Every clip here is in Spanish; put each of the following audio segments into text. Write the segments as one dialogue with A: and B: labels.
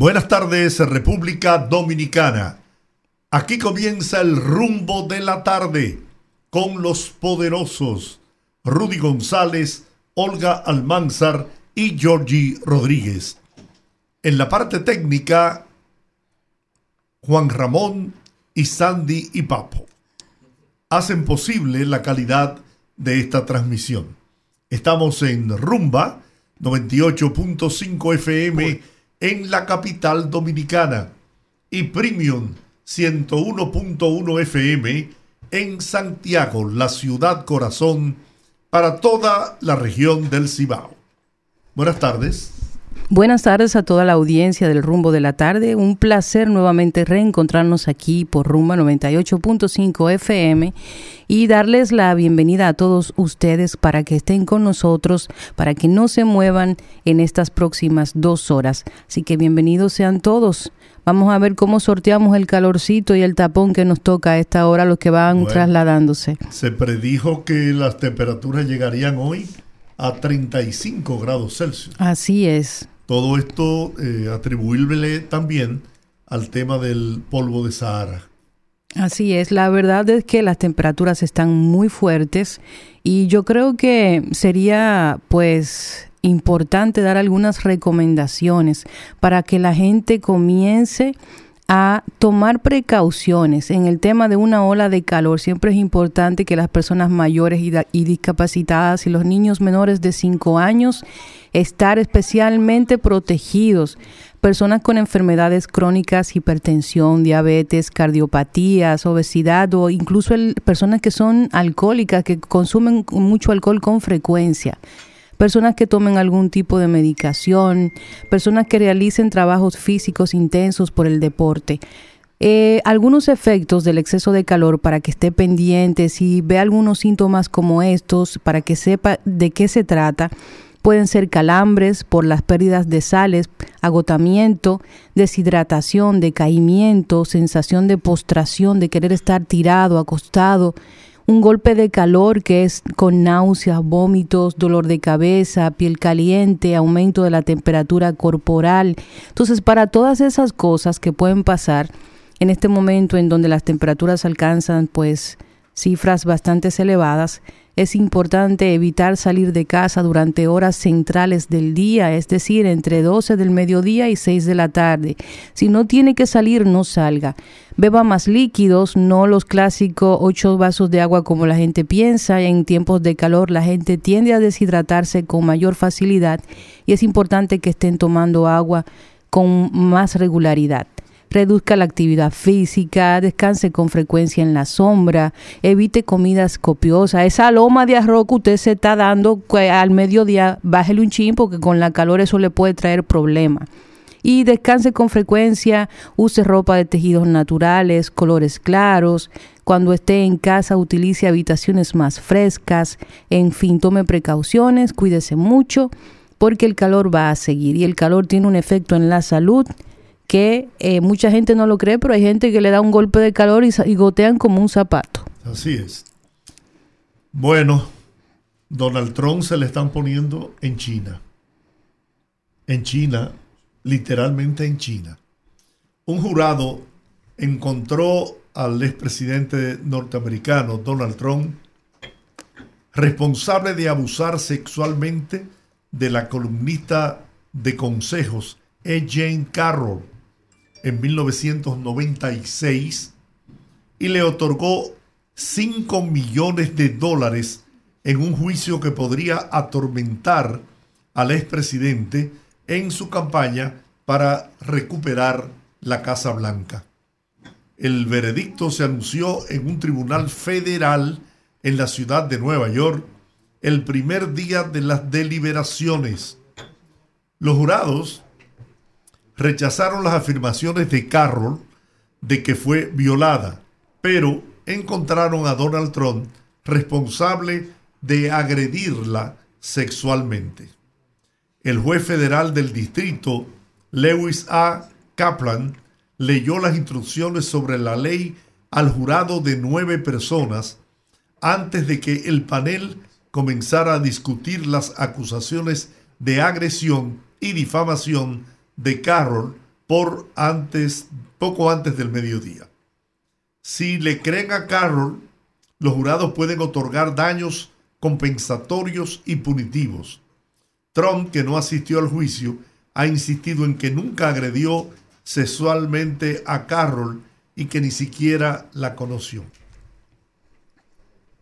A: Buenas tardes, República Dominicana. Aquí comienza el rumbo de la tarde con los poderosos Rudy González, Olga Almanzar y Georgie Rodríguez. En la parte técnica, Juan Ramón y Sandy y Papo hacen posible la calidad de esta transmisión. Estamos en Rumba 98.5 FM en la capital dominicana y Premium 101.1 FM en Santiago, la ciudad corazón, para toda la región del Cibao. Buenas tardes.
B: Buenas tardes a toda la audiencia del Rumbo de la Tarde. Un placer nuevamente reencontrarnos aquí por Rumba 98.5 FM y darles la bienvenida a todos ustedes para que estén con nosotros, para que no se muevan en estas próximas dos horas. Así que bienvenidos sean todos. Vamos a ver cómo sorteamos el calorcito y el tapón que nos toca a esta hora, los que van trasladándose.
A: Se predijo que las temperaturas llegarían hoy a 35 grados Celsius.
B: Así es.
A: Todo esto eh, atribuible también al tema del polvo de Sahara.
B: Así es, la verdad es que las temperaturas están muy fuertes y yo creo que sería pues importante dar algunas recomendaciones para que la gente comience a tomar precauciones en el tema de una ola de calor. Siempre es importante que las personas mayores y, y discapacitadas y los niños menores de 5 años estar especialmente protegidos. Personas con enfermedades crónicas, hipertensión, diabetes, cardiopatías, obesidad o incluso personas que son alcohólicas, que consumen mucho alcohol con frecuencia personas que tomen algún tipo de medicación, personas que realicen trabajos físicos intensos por el deporte. Eh, algunos efectos del exceso de calor para que esté pendiente, si ve algunos síntomas como estos, para que sepa de qué se trata. Pueden ser calambres por las pérdidas de sales, agotamiento, deshidratación, decaimiento, sensación de postración, de querer estar tirado, acostado, un golpe de calor que es con náuseas, vómitos, dolor de cabeza, piel caliente, aumento de la temperatura corporal. Entonces, para todas esas cosas que pueden pasar en este momento en donde las temperaturas alcanzan pues cifras bastante elevadas, es importante evitar salir de casa durante horas centrales del día, es decir, entre 12 del mediodía y 6 de la tarde. Si no tiene que salir, no salga. Beba más líquidos, no los clásicos 8 vasos de agua como la gente piensa. En tiempos de calor la gente tiende a deshidratarse con mayor facilidad y es importante que estén tomando agua con más regularidad reduzca la actividad física, descanse con frecuencia en la sombra, evite comidas copiosas. Esa loma de arroz que usted se está dando al mediodía, bájele un chin porque con la calor eso le puede traer problemas. Y descanse con frecuencia, use ropa de tejidos naturales, colores claros. Cuando esté en casa, utilice habitaciones más frescas. En fin, tome precauciones, cuídese mucho, porque el calor va a seguir. Y el calor tiene un efecto en la salud que eh, mucha gente no lo cree, pero hay gente que le da un golpe de calor y, gotean como un zapato.
A: Así es. Bueno, Donald Trump se le están poniendo en China. En China, literalmente en China. Un jurado encontró al expresidente norteamericano Donald Trump responsable de abusar sexualmente de la columnista de consejos E. Jane Carroll en 1996 y le otorgó 5 millones de dólares en un juicio que podría atormentar al expresidente en su campaña para recuperar la Casa Blanca. El veredicto se anunció en un tribunal federal en la ciudad de Nueva York el primer día de las deliberaciones. Los jurados rechazaron las afirmaciones de Carroll de que fue violada, pero encontraron a Donald Trump responsable de agredirla sexualmente. El juez federal del distrito, Lewis A. Kaplan, leyó las instrucciones sobre la ley al jurado de nueve personas antes de que el panel comenzara a discutir las acusaciones de agresión y difamación de Carroll por antes, poco antes del mediodía. Si le creen a Carroll, los jurados pueden otorgar daños compensatorios y punitivos. Trump, que no asistió al juicio, ha insistido en que nunca agredió sexualmente a Carroll y que ni siquiera la conoció.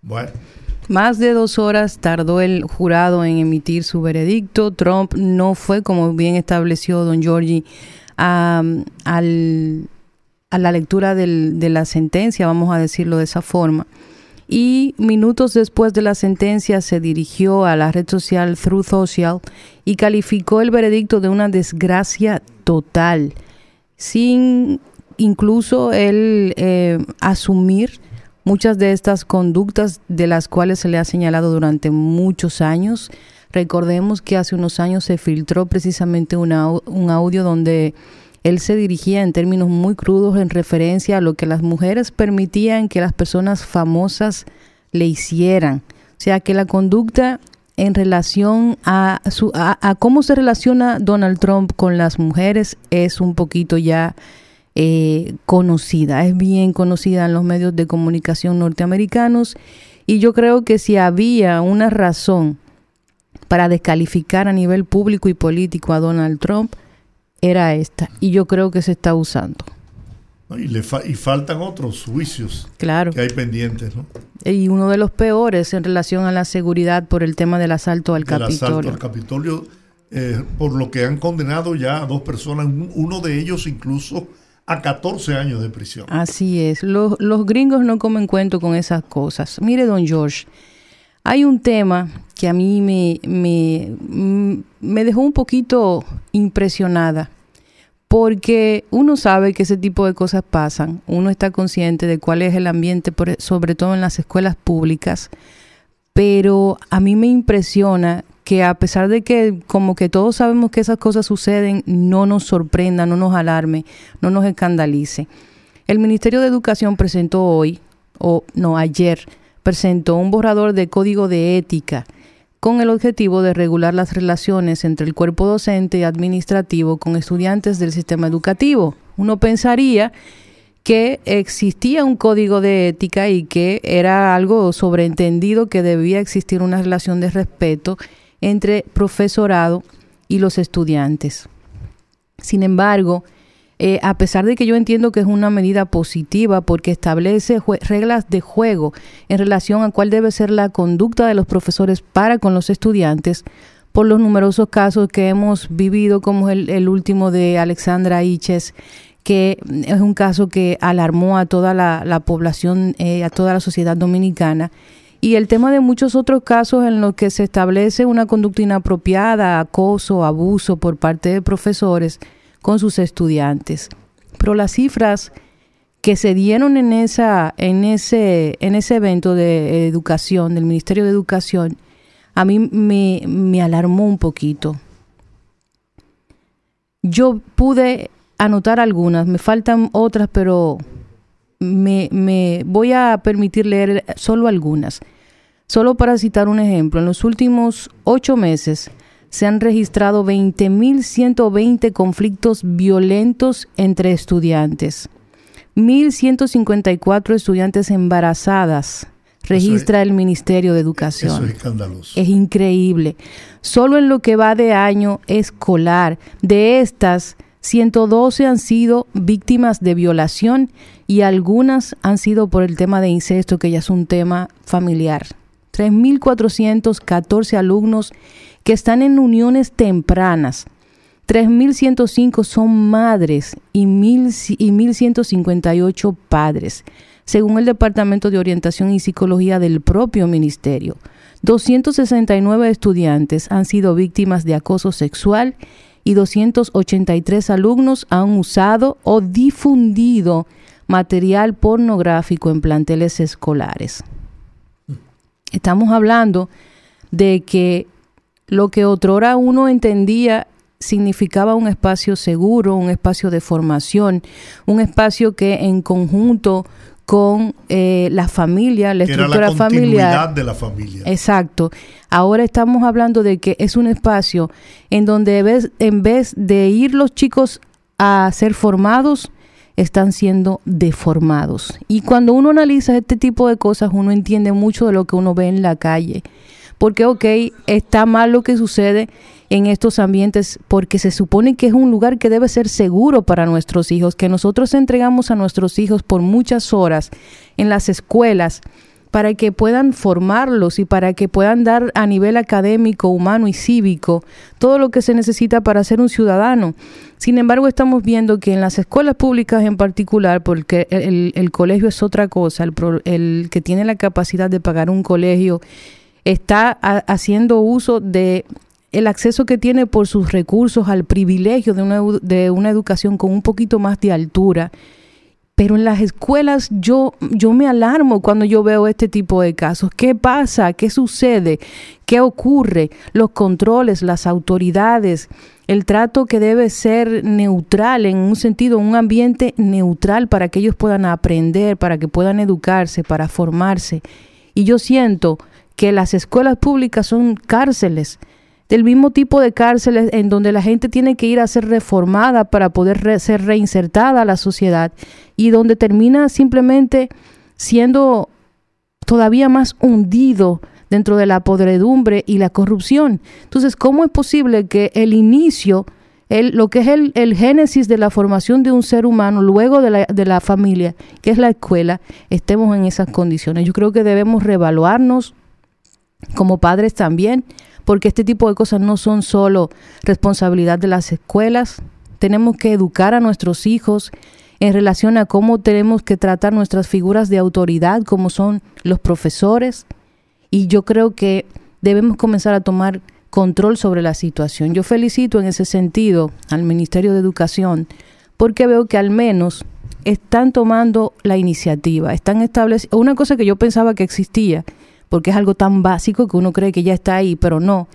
B: Bueno. Más de dos horas tardó el jurado en emitir su veredicto. Trump no fue, como bien estableció don Giorgi, a, la lectura de la sentencia, vamos a decirlo de esa forma. Y minutos después de la sentencia se dirigió a la red social Through Social y calificó el veredicto de una desgracia total, sin incluso él eh, asumir muchas de estas conductas de las cuales se le ha señalado durante muchos años. Recordemos que hace unos años se filtró precisamente un audio donde él se dirigía en términos muy crudos en referencia a lo que las mujeres permitían que las personas famosas le hicieran. O sea que la conducta en relación a, su, a cómo se relaciona Donald Trump con las mujeres es un poquito ya eh, conocida, es bien conocida en los medios de comunicación norteamericanos y yo creo que si había una razón para descalificar a nivel público y político a Donald Trump, era esta y yo creo que se está usando.
A: Y, le y faltan otros juicios
B: claro.
A: que hay pendientes. ¿no?
B: Y uno de los peores en relación a la seguridad por el tema del asalto al Capitolio. Asalto al
A: Capitolio, eh, por lo que han condenado ya a dos personas, uno de ellos incluso a 14 años de prisión.
B: Así es. Los, gringos no comen cuento con esas cosas. Mire, don George, hay un tema que a mí me, me, me dejó un poquito impresionada porque uno sabe que ese tipo de cosas pasan, uno está consciente de cuál es el ambiente, sobre todo en las escuelas públicas, pero a mí me impresiona que a pesar de que como que todos sabemos que esas cosas suceden, no nos sorprenda, no nos alarme, no nos escandalice. El Ministerio de Educación presentó hoy, o no, ayer, presentó un borrador de código de ética con el objetivo de regular las relaciones entre el cuerpo docente y administrativo con estudiantes del sistema educativo. Uno pensaría que existía un código de ética y que era algo sobreentendido que debía existir una relación de respeto entre profesorado y los estudiantes. Sin embargo, eh, a pesar de que yo entiendo que es una medida positiva porque establece reglas de juego en relación a cuál debe ser la conducta de los profesores para con los estudiantes, por los numerosos casos que hemos vivido, como el, el último de Alexandra Iches, que es un caso que alarmó a toda la, población, eh, a toda la sociedad dominicana. Y el tema de muchos otros casos en los que se establece una conducta inapropiada, acoso, abuso por parte de profesores con sus estudiantes. Pero las cifras que se dieron en esa en ese en ese evento de educación del Ministerio de Educación a mí me, me alarmó un poquito. Yo pude anotar algunas, me faltan otras, pero me, me voy a permitir leer solo algunas. Solo para citar un ejemplo, en los últimos ocho meses se han registrado 20.120 conflictos violentos entre estudiantes. 1.154 estudiantes embarazadas registra el Ministerio de Educación.
A: Eso es escandaloso.
B: Es increíble. Solo en lo que va de año escolar, de estas, 112 han sido víctimas de violación y algunas han sido por el tema de incesto, que ya es un tema familiar. 3.414 alumnos que están en uniones tempranas. 3.105 son madres y, 1.158 padres, según el Departamento de Orientación y Psicología del propio Ministerio. 269 estudiantes han sido víctimas de acoso sexual y 283 alumnos han usado o difundido material pornográfico en planteles escolares. Estamos hablando de que lo que otrora uno entendía significaba un espacio seguro, un espacio de formación, un espacio que en conjunto con eh, la familia, la estructura familiar.
A: de la familia.
B: Exacto. Ahora estamos hablando de que es un espacio en donde en vez de ir los chicos a ser formados, están siendo deformados. Y cuando uno analiza este tipo de cosas, uno entiende mucho de lo que uno ve en la calle. Porque, ok, está mal lo que sucede en estos ambientes porque se supone que es un lugar que debe ser seguro para nuestros hijos, que nosotros entregamos a nuestros hijos por muchas horas en las escuelas para que puedan formarlos y para que puedan dar a nivel académico, humano y cívico todo lo que se necesita para ser un ciudadano. Sin embargo, estamos viendo que en las escuelas públicas en particular, porque el, colegio es otra cosa, el, el que tiene la capacidad de pagar un colegio está haciendo uso de el acceso que tiene por sus recursos al privilegio de una, de una educación con un poquito más de altura. Pero en las escuelas yo, yo me alarmo cuando yo veo este tipo de casos. ¿Qué pasa? ¿Qué sucede? ¿Qué ocurre? Los controles, las autoridades, el trato que debe ser neutral, en un sentido, un ambiente neutral para que ellos puedan aprender, para que puedan educarse, para formarse. Y yo siento que las escuelas públicas son cárceles del mismo tipo de cárceles en donde la gente tiene que ir a ser reformada para poder ser reinsertada a la sociedad y donde termina simplemente siendo todavía más hundido dentro de la podredumbre y la corrupción. Entonces, ¿cómo es posible que el inicio, el, lo que es el, el, génesis de la formación de un ser humano luego de la, de la familia, que es la escuela, estemos en esas condiciones? Yo creo que debemos reevaluarnos como padres también, porque este tipo de cosas no son solo responsabilidad de las escuelas. Tenemos que educar a nuestros hijos en relación a cómo tenemos que tratar nuestras figuras de autoridad, como son los profesores. Y yo creo que debemos comenzar a tomar control sobre la situación. Yo felicito en ese sentido al Ministerio de Educación porque veo que al menos están tomando la iniciativa, están estableciendo una cosa que yo pensaba que existía, porque es algo tan básico que uno cree que ya está ahí, pero no.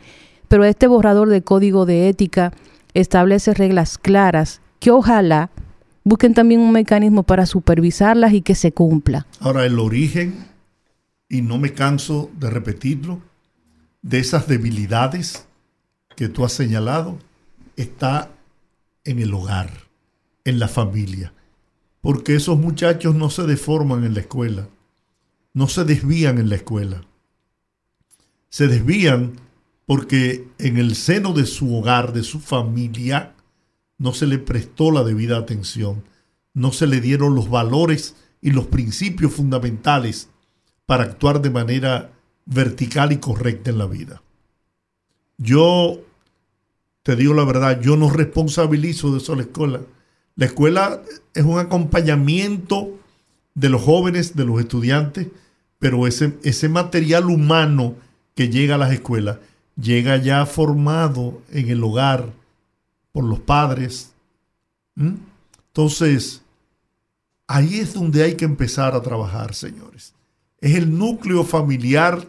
B: Pero este borrador de código de ética establece reglas claras que ojalá busquen también un mecanismo para supervisarlas y que se cumpla.
A: Ahora, el origen, y no me canso de repetirlo, de esas debilidades que tú has señalado, está en el hogar, en la familia. Porque esos muchachos no se deforman en la escuela no se desvían en la escuela. Se desvían porque en el seno de su hogar, de su familia, no se le prestó la debida atención, no se le dieron los valores y los principios fundamentales para actuar de manera vertical y correcta en la vida. Yo te digo la verdad, yo no responsabilizo de eso a la escuela. La escuela es un acompañamiento de los jóvenes, de los estudiantes, pero ese, ese material humano que llega a las escuelas llega ya formado en el hogar por los padres. Entonces, ahí es donde hay que empezar a trabajar, señores. Es el núcleo familiar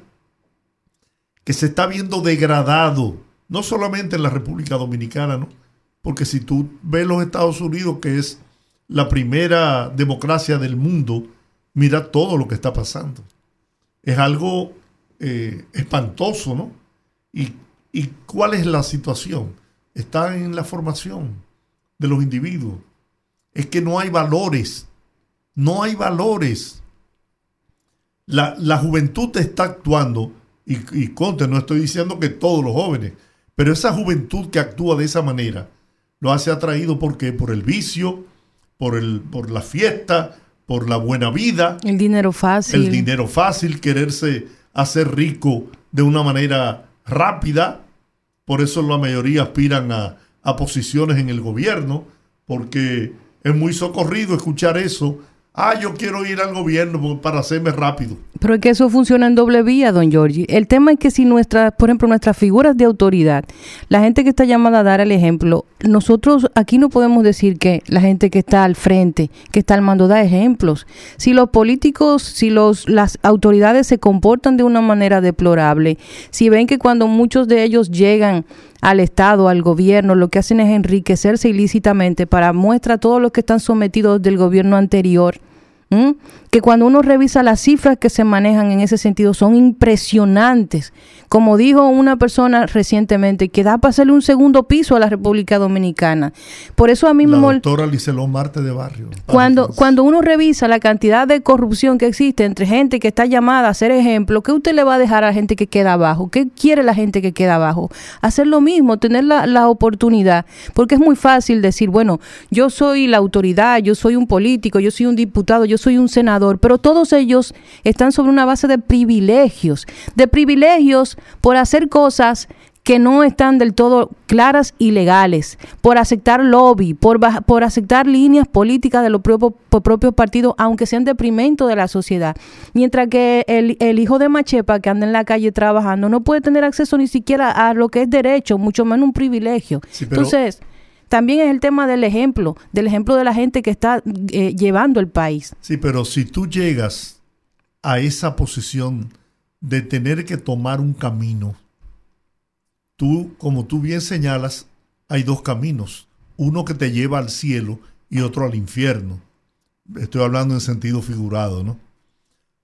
A: que se está viendo degradado, no solamente en la República Dominicana, ¿no? Porque si tú ves los Estados Unidos, que es la primera democracia del mundo, mira todo lo que está pasando es algo eh, espantoso, ¿no? ¿Y, ¿Y cuál es la situación? Está en la formación de los individuos. Es que no hay valores, no hay valores. La, la juventud está actuando, y, y conte, no estoy diciendo que todos los jóvenes, pero esa juventud que actúa de esa manera lo hace atraído porque por el vicio, por, el, por la fiesta, por la buena vida.
B: El dinero fácil.
A: El dinero fácil, quererse hacer rico de una manera rápida. Por eso la mayoría aspiran a, posiciones en el gobierno, porque es muy socorrido escuchar eso ah, yo quiero ir al gobierno para hacerme rápido.
B: Pero es que eso funciona en doble vía, don Giorgi. El tema es que si nuestras, por ejemplo, nuestras figuras de autoridad, la gente que está llamada a dar el ejemplo, nosotros aquí no podemos decir que la gente que está al frente, que está al mando, da ejemplos. Si los políticos, si los, las autoridades se comportan de una manera deplorable, si ven que cuando muchos de ellos llegan al Estado, al gobierno, lo que hacen es enriquecerse ilícitamente para muestra a todos los que están sometidos del gobierno anterior. Que cuando uno revisa las cifras que se manejan en ese sentido son impresionantes. Como dijo una persona recientemente, que da para hacerle un segundo piso a la República Dominicana. Por eso a mí
A: la
B: me
A: doctora Licelón Marte de Barrio.
B: Cuando, cuando uno revisa la cantidad de corrupción que existe entre gente que está llamada a ser ejemplo, ¿qué usted le va a dejar a la gente que queda abajo? ¿Qué quiere la gente que queda abajo? Hacer lo mismo, tener la, la oportunidad. Porque es muy fácil decir, bueno, yo soy la autoridad, yo soy un político, yo soy un diputado, yo soy un senador, pero todos ellos están sobre una base de privilegios, de privilegios por hacer cosas que no están del todo claras y legales, por aceptar lobby, por, por aceptar líneas políticas de los propios, propios partidos, aunque sean deprimento de la sociedad. Mientras que el, el, hijo de Machepa que anda en la calle trabajando no puede tener acceso ni siquiera a lo que es derecho, mucho menos un privilegio.
A: Sí.
B: Entonces, también es el tema del ejemplo, del ejemplo de la gente que está eh, llevando el país.
A: Sí, pero si tú llegas a esa posición de tener que tomar un camino, tú, como tú bien señalas, hay dos caminos, uno que te lleva al cielo y otro al infierno. Estoy hablando en sentido figurado, ¿no?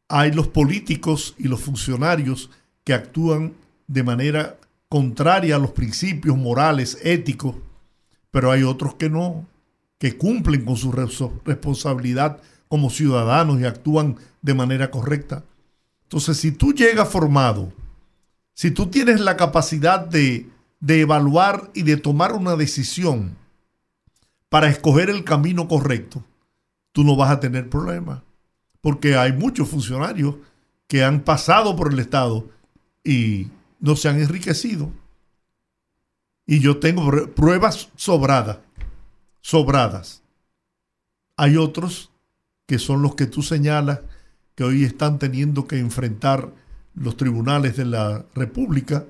A: Hay los políticos y los funcionarios que actúan de manera contraria a los principios morales, éticos, pero hay otros que no, que cumplen con su responsabilidad como ciudadanos y actúan de manera correcta. Entonces, si tú llegas formado, si tú tienes la capacidad de, de evaluar y de tomar una decisión para escoger el camino correcto, tú no vas a tener problemas. Porque hay muchos funcionarios que han pasado por el Estado y no se han enriquecido. Y yo tengo pruebas sobradas, sobradas. Hay otros que son los que tú señalas que hoy están teniendo que enfrentar los tribunales de la República.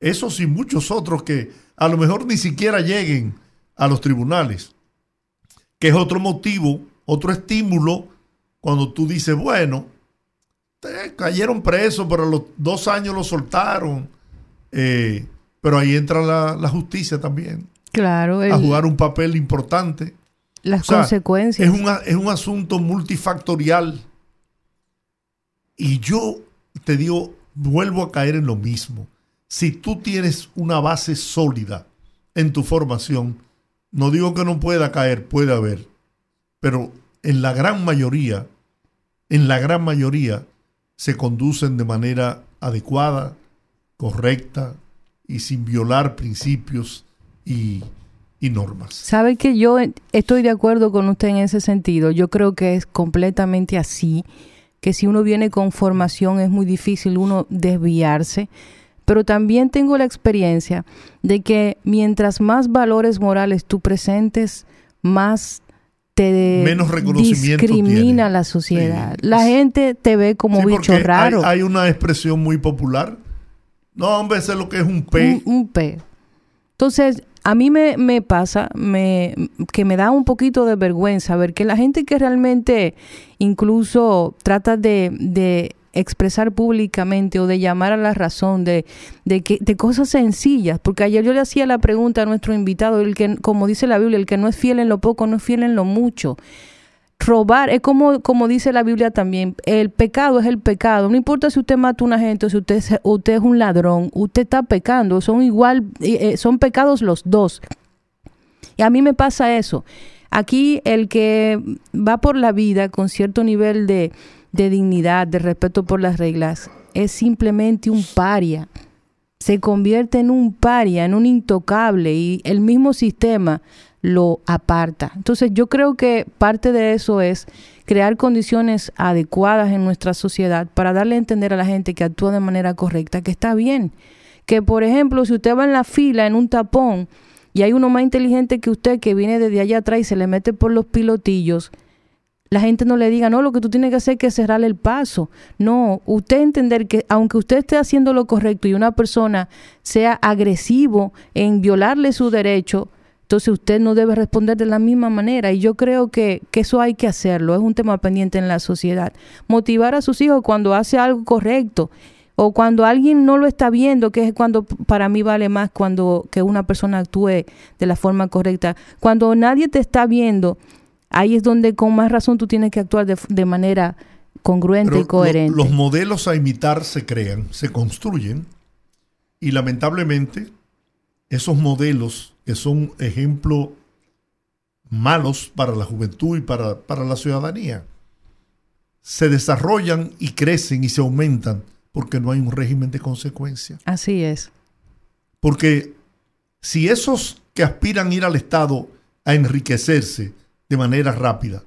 A: Esos y muchos otros que a lo mejor ni siquiera lleguen a los tribunales. Que es otro motivo, otro estímulo cuando tú dices, bueno, cayeron presos, pero a los dos años los soltaron. Eh, pero ahí entra la, la justicia también.
B: Claro. El,
A: a jugar un papel importante.
B: Las o sea, consecuencias.
A: Es un, es un asunto multifactorial. Y yo te digo, vuelvo a caer en lo mismo. Si tú tienes una base sólida en tu formación, no digo que no pueda caer, puede haber, pero en la gran mayoría, en la gran mayoría, se conducen de manera adecuada, correcta y sin violar principios y, y normas.
B: Sabe que yo estoy de acuerdo con usted en ese sentido. Yo creo que es completamente así que si uno viene con formación es muy difícil uno desviarse, pero también tengo la experiencia de que mientras más valores morales tú presentes, más te
A: Menos reconocimiento
B: discrimina tiene. la sociedad. Sí. La gente te ve como
A: sí,
B: bicho raro.
A: Hay, hay, una expresión muy popular. No, hombre, sé lo que es un P.
B: Un, un P. Entonces, a mí me, me pasa me, que me da un poquito de vergüenza ver que la gente que realmente incluso trata de, de expresar públicamente o de llamar a la razón de, de, que, de cosas sencillas, porque ayer yo le hacía la pregunta a nuestro invitado, el que, como dice la Biblia, el que no es fiel en lo poco, no es fiel en lo mucho robar es como, como dice la Biblia también, el pecado es el pecado. No importa si usted mata a una gente si usted, usted es un ladrón, usted está pecando, son igual, eh, son pecados los dos. Y a mí me pasa eso. Aquí el que va por la vida con cierto nivel de, de dignidad, de respeto por las reglas, es simplemente un paria. Se convierte en un paria, en un intocable y el mismo sistema lo aparta. Entonces yo creo que parte de eso es crear condiciones adecuadas en nuestra sociedad para darle a entender a la gente que actúa de manera correcta, que está bien. Que por ejemplo, si usted va en la fila, en un tapón, y hay uno más inteligente que usted que viene desde allá atrás y se le mete por los pilotillos, la gente no le diga, no, lo que tú tienes que hacer es que cerrarle el paso. No, usted entender que aunque usted esté haciendo lo correcto y una persona sea agresivo en violarle su derecho, entonces usted no debe responder de la misma manera. Y yo creo que, que, eso hay que hacerlo, es un tema pendiente en la sociedad. Motivar a sus hijos cuando hace algo correcto o cuando alguien no lo está viendo, que es cuando para mí vale más cuando que una persona actúe de la forma correcta. Cuando nadie te está viendo, ahí es donde con más razón tú tienes que actuar de, manera congruente y coherente.
A: los modelos a imitar se crean, se construyen y lamentablemente esos modelos que son ejemplos malos para la juventud y para, para la ciudadanía se desarrollan y crecen y se aumentan porque no hay un régimen de consecuencia.
B: Así es.
A: Porque si esos que aspiran a ir al Estado a enriquecerse de manera rápida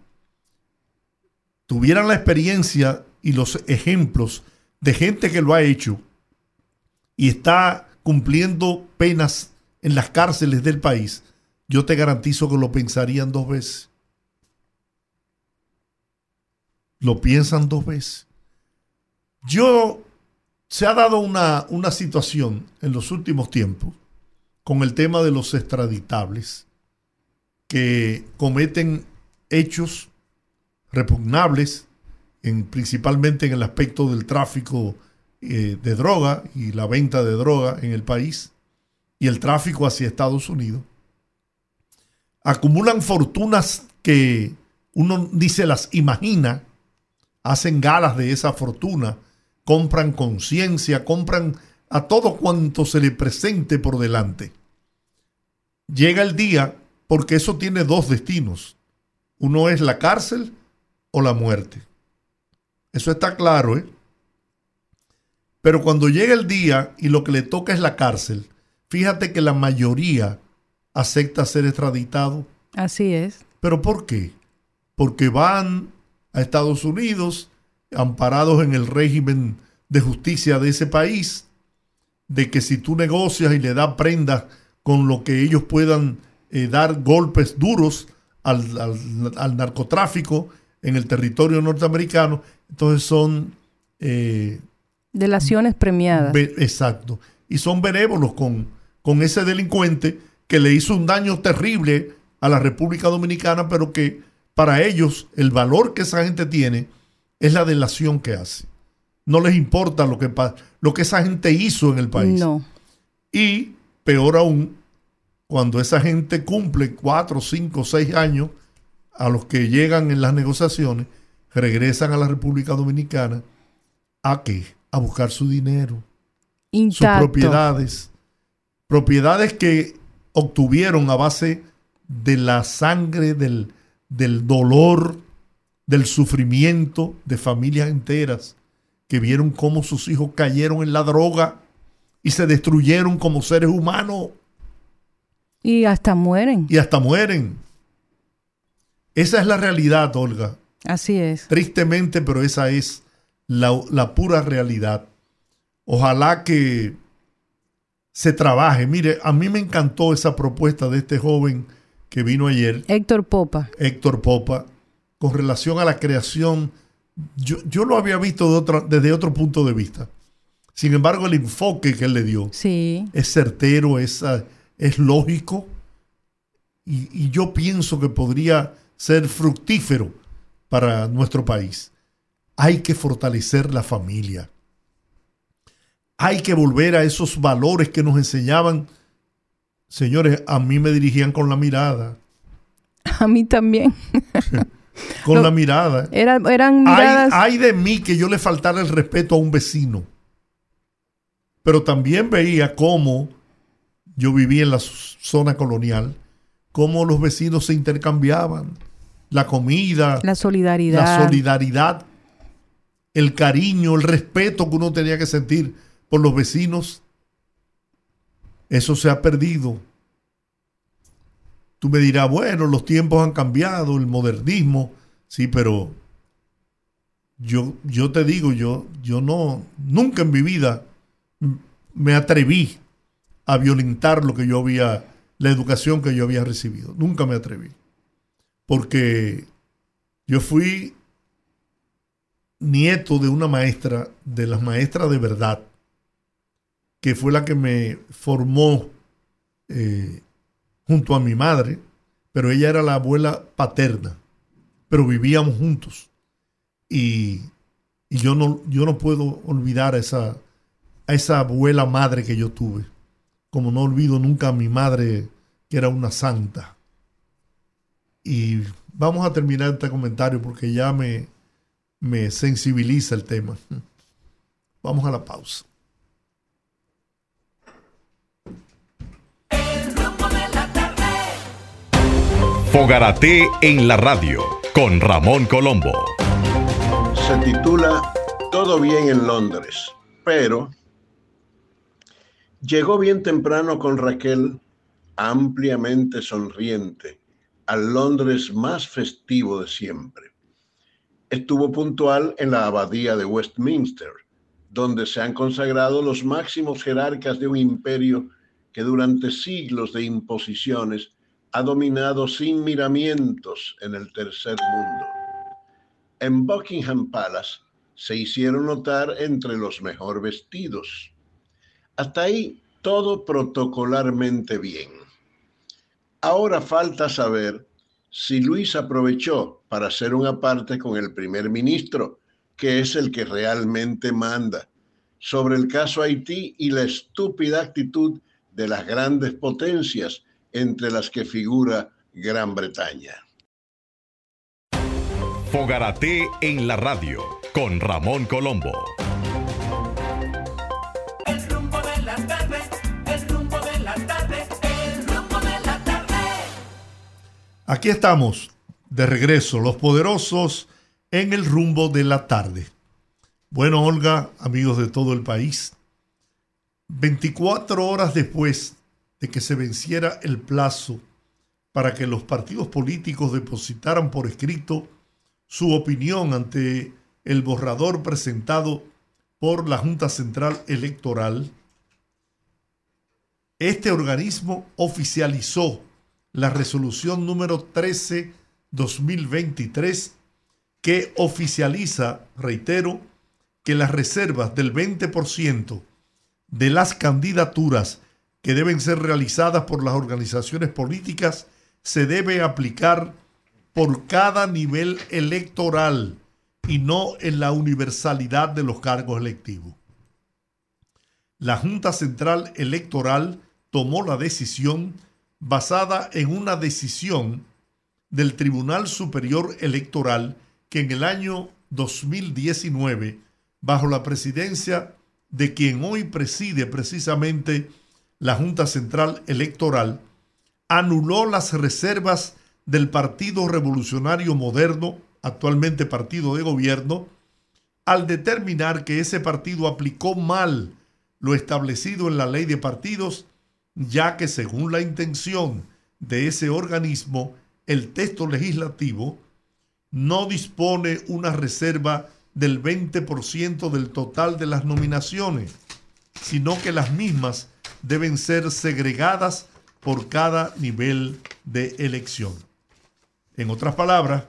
A: tuvieran la experiencia y los ejemplos de gente que lo ha hecho y está cumpliendo penas en las cárceles del país, yo te garantizo que lo pensarían dos veces. Lo piensan dos veces. Yo se ha dado una, una situación en los últimos tiempos con el tema de los extraditables que cometen hechos repugnables, en, principalmente en el aspecto del tráfico eh, de droga y la venta de droga en el país y el tráfico hacia Estados Unidos. Acumulan fortunas que uno ni se las imagina, hacen galas de esa fortuna compran conciencia, compran a todo cuanto se le presente por delante. Llega el día, porque eso tiene dos destinos. Uno es la cárcel o la muerte. Eso está claro, ¿eh? Pero cuando llega el día y lo que le toca es la cárcel, fíjate que la mayoría acepta ser extraditado.
B: Así es.
A: ¿Pero por qué? Porque van a Estados Unidos, amparados en el régimen de justicia de ese país, de que si tú negocias y le das prendas con lo que ellos puedan eh, dar golpes duros al, narcotráfico en el territorio norteamericano, entonces son...
B: Eh, Delaciones premiadas.
A: Exacto. Y son benévolos con, con ese delincuente que le hizo un daño terrible a la República Dominicana, pero que para ellos el valor que esa gente tiene es la delación que hace. No les importa lo que, lo que esa gente hizo en el país.
B: No.
A: Y peor aún, cuando esa gente cumple cuatro, cinco, seis años, a los que llegan en las negociaciones, regresan a la República Dominicana. ¿A qué? A buscar su dinero, sus propiedades. Propiedades que obtuvieron a base de la sangre, del, del dolor, del sufrimiento de familias enteras que vieron cómo sus hijos cayeron en la droga y se destruyeron como seres humanos.
B: Y hasta mueren.
A: Y hasta mueren. Esa es la realidad, Olga.
B: Así es.
A: Tristemente, pero esa es la, la pura realidad. Ojalá que se trabaje. Mire, a mí me encantó esa propuesta de este joven que vino ayer.
B: Héctor Popa.
A: Héctor Popa con relación a la creación, yo, lo había visto desde otro punto de vista. Sin embargo, el enfoque que él le dio es certero, es, es lógico y, y, yo pienso que podría ser fructífero para nuestro país. Hay que fortalecer la familia. Hay que volver a esos valores que nos enseñaban. Señores, a mí me dirigían con la mirada.
B: A mí también.
A: con la mirada.
B: eran miradas.
A: Hay, de mí que yo le faltara el respeto a un vecino. Pero también veía cómo yo vivía en la zona colonial, cómo los vecinos se intercambiaban. La comida,
B: la solidaridad.
A: La solidaridad, el cariño, el respeto que uno tenía que sentir por los vecinos. Eso se ha perdido. Tú me dirás, bueno, los tiempos han cambiado, el modernismo, sí, pero yo, yo te digo, yo, yo no, nunca en mi vida me atreví a violentar lo que yo había, la educación que yo había recibido. Nunca me atreví. Porque Yo fui nieto de una maestra, de las maestras de verdad, que fue la que me formó eh, junto a mi madre, pero ella era la abuela paterna, pero vivíamos juntos. Y, yo, no, yo no puedo olvidar a esa, esa abuela madre que yo tuve, como no olvido nunca a mi madre, que era una santa. Y vamos a terminar este comentario porque ya me, me sensibiliza el tema. Vamos a la pausa.
C: Fogarate en la radio con Ramón Colombo.
D: Se titula Todo bien en Londres, pero llegó bien temprano con Raquel, ampliamente sonriente, al Londres más festivo de siempre estuvo puntual en la abadía de Westminster, donde se han consagrado los máximos jerarcas de un imperio que durante siglos de imposiciones ha dominado sin miramientos en el tercer mundo. En Buckingham Palace se hicieron notar entre los mejor vestidos. Hasta ahí todo protocolarmente bien. Ahora falta saber si Luis aprovechó para hacer una parte con el primer ministro, que es el que realmente manda, sobre el caso Haití y la estúpida actitud de las grandes potencias, entre las que figura Gran Bretaña.
C: Fogarate en la radio con Ramón Colombo.
A: Aquí estamos, de regreso, los poderosos en el rumbo de la tarde. Bueno, Olga, amigos de todo el país, 24 horas después de que se venciera el plazo para que los partidos políticos depositaran por escrito su opinión ante el borrador presentado por la Junta Central Electoral, este organismo oficializó la resolución número 13-2023 que oficializa, reitero, que las reservas del 20% de las candidaturas que deben ser realizadas por las organizaciones políticas se debe aplicar por cada nivel electoral y no en la universalidad de los cargos electivos. La Junta Central Electoral tomó la decisión basada en una decisión del Tribunal Superior Electoral que en el año 2019, bajo la presidencia de quien hoy preside precisamente la Junta Central Electoral, anuló las reservas del Partido Revolucionario Moderno, actualmente partido de gobierno, al determinar que ese partido aplicó mal lo establecido en la ley de partidos ya que según la intención de ese organismo, el texto legislativo no dispone una reserva del 20% del total de las nominaciones, sino que las mismas deben ser segregadas por cada nivel de elección. En otras palabras,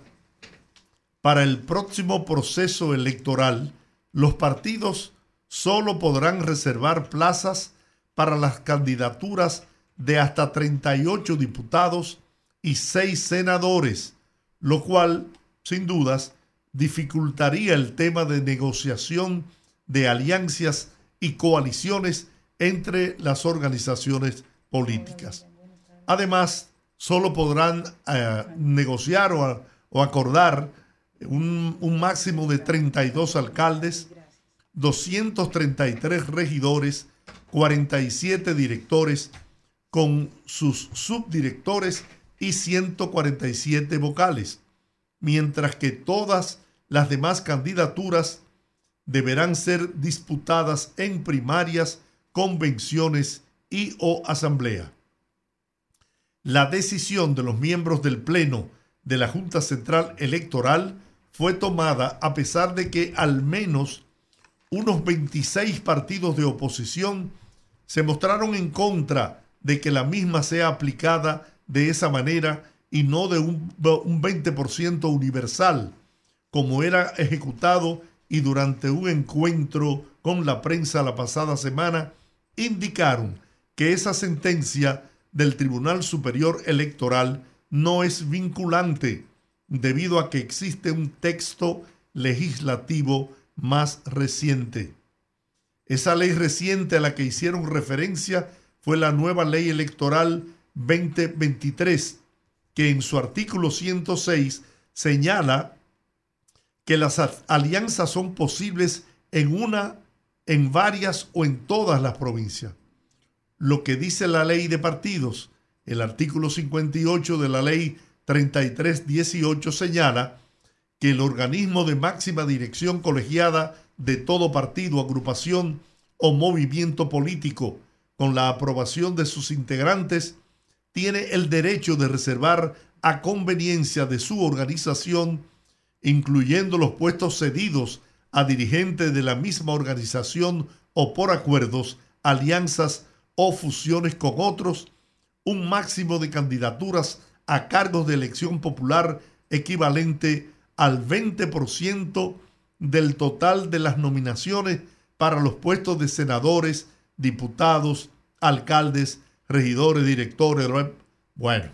A: para el próximo proceso electoral, los partidos solo podrán reservar plazas para las candidaturas de hasta 38 diputados y 6 senadores, lo cual, sin dudas, dificultaría el tema de negociación de alianzas y coaliciones entre las organizaciones políticas. Además, solo podrán eh, negociar o, acordar un, un, máximo de 32 alcaldes, 233 regidores 47 directores con sus subdirectores y 147 vocales, mientras que todas las demás candidaturas deberán ser disputadas en primarias, convenciones y o asamblea. La decisión de los miembros del Pleno de la Junta Central Electoral fue tomada a pesar de que al menos unos 26 partidos de oposición se mostraron en contra de que la misma sea aplicada de esa manera y no de un, un 20% universal, como era ejecutado y durante un encuentro con la prensa la pasada semana, indicaron que esa sentencia del Tribunal Superior Electoral no es vinculante debido a que existe un texto legislativo más reciente. Esa ley reciente a la que hicieron referencia fue la nueva ley electoral 2023, que en su artículo 106 señala que las alianzas son posibles en una, en varias o en todas las provincias. Lo que dice la ley de partidos, el artículo 58 de la ley 3318 señala que el organismo de máxima dirección colegiada de todo partido, agrupación o movimiento político, con la aprobación de sus integrantes, tiene el derecho de reservar a conveniencia de su organización, incluyendo los puestos cedidos a dirigentes de la misma organización o por acuerdos, alianzas o fusiones con otros, un máximo de candidaturas a cargos de elección popular equivalente al 20% del total de las nominaciones para los puestos de senadores, diputados, alcaldes, regidores, directores. Bueno,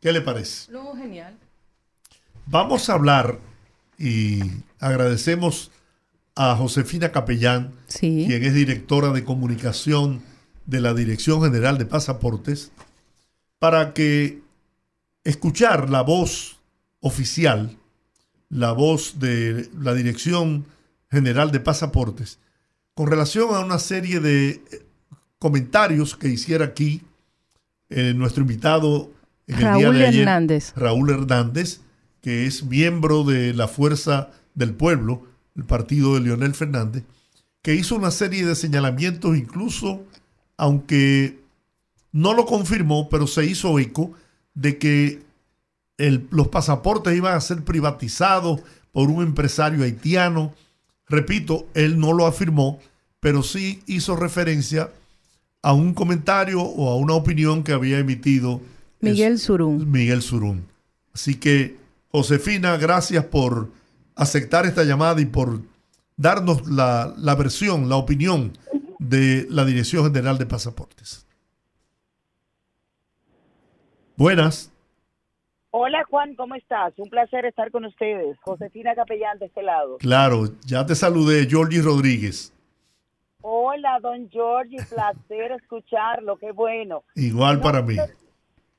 A: ¿qué le parece?
B: Lo genial.
A: Vamos a hablar y agradecemos a Josefina Capellán, quien es directora de comunicación de la Dirección General de Pasaportes, para que escuchar la voz oficial, la voz de la Dirección General de Pasaportes, con relación a una serie de eh, comentarios que hiciera aquí eh, nuestro invitado
B: en el Raúl día de Hernández.
A: Raúl Hernández, que es miembro de la Fuerza del Pueblo, el partido de Leonel Fernández, que hizo una serie de señalamientos, incluso, aunque no lo confirmó, pero se hizo eco de que los pasaportes iban a ser privatizados por un empresario haitiano Repito, él no lo afirmó, pero sí hizo referencia a un comentario o a una opinión que había emitido
B: Miguel Surún.
A: Miguel Surún. Así que, Josefina, gracias por aceptar esta llamada y por darnos la, la versión, la opinión de la Dirección General de Pasaportes. Buenas.
E: Hola Juan, ¿cómo estás? Un placer estar con ustedes. Josefina Capellán de este lado.
A: Claro, ya te saludé, Georgie Rodríguez.
E: Hola, don Georgie, placer escucharlo, qué bueno.
A: Igual para mí.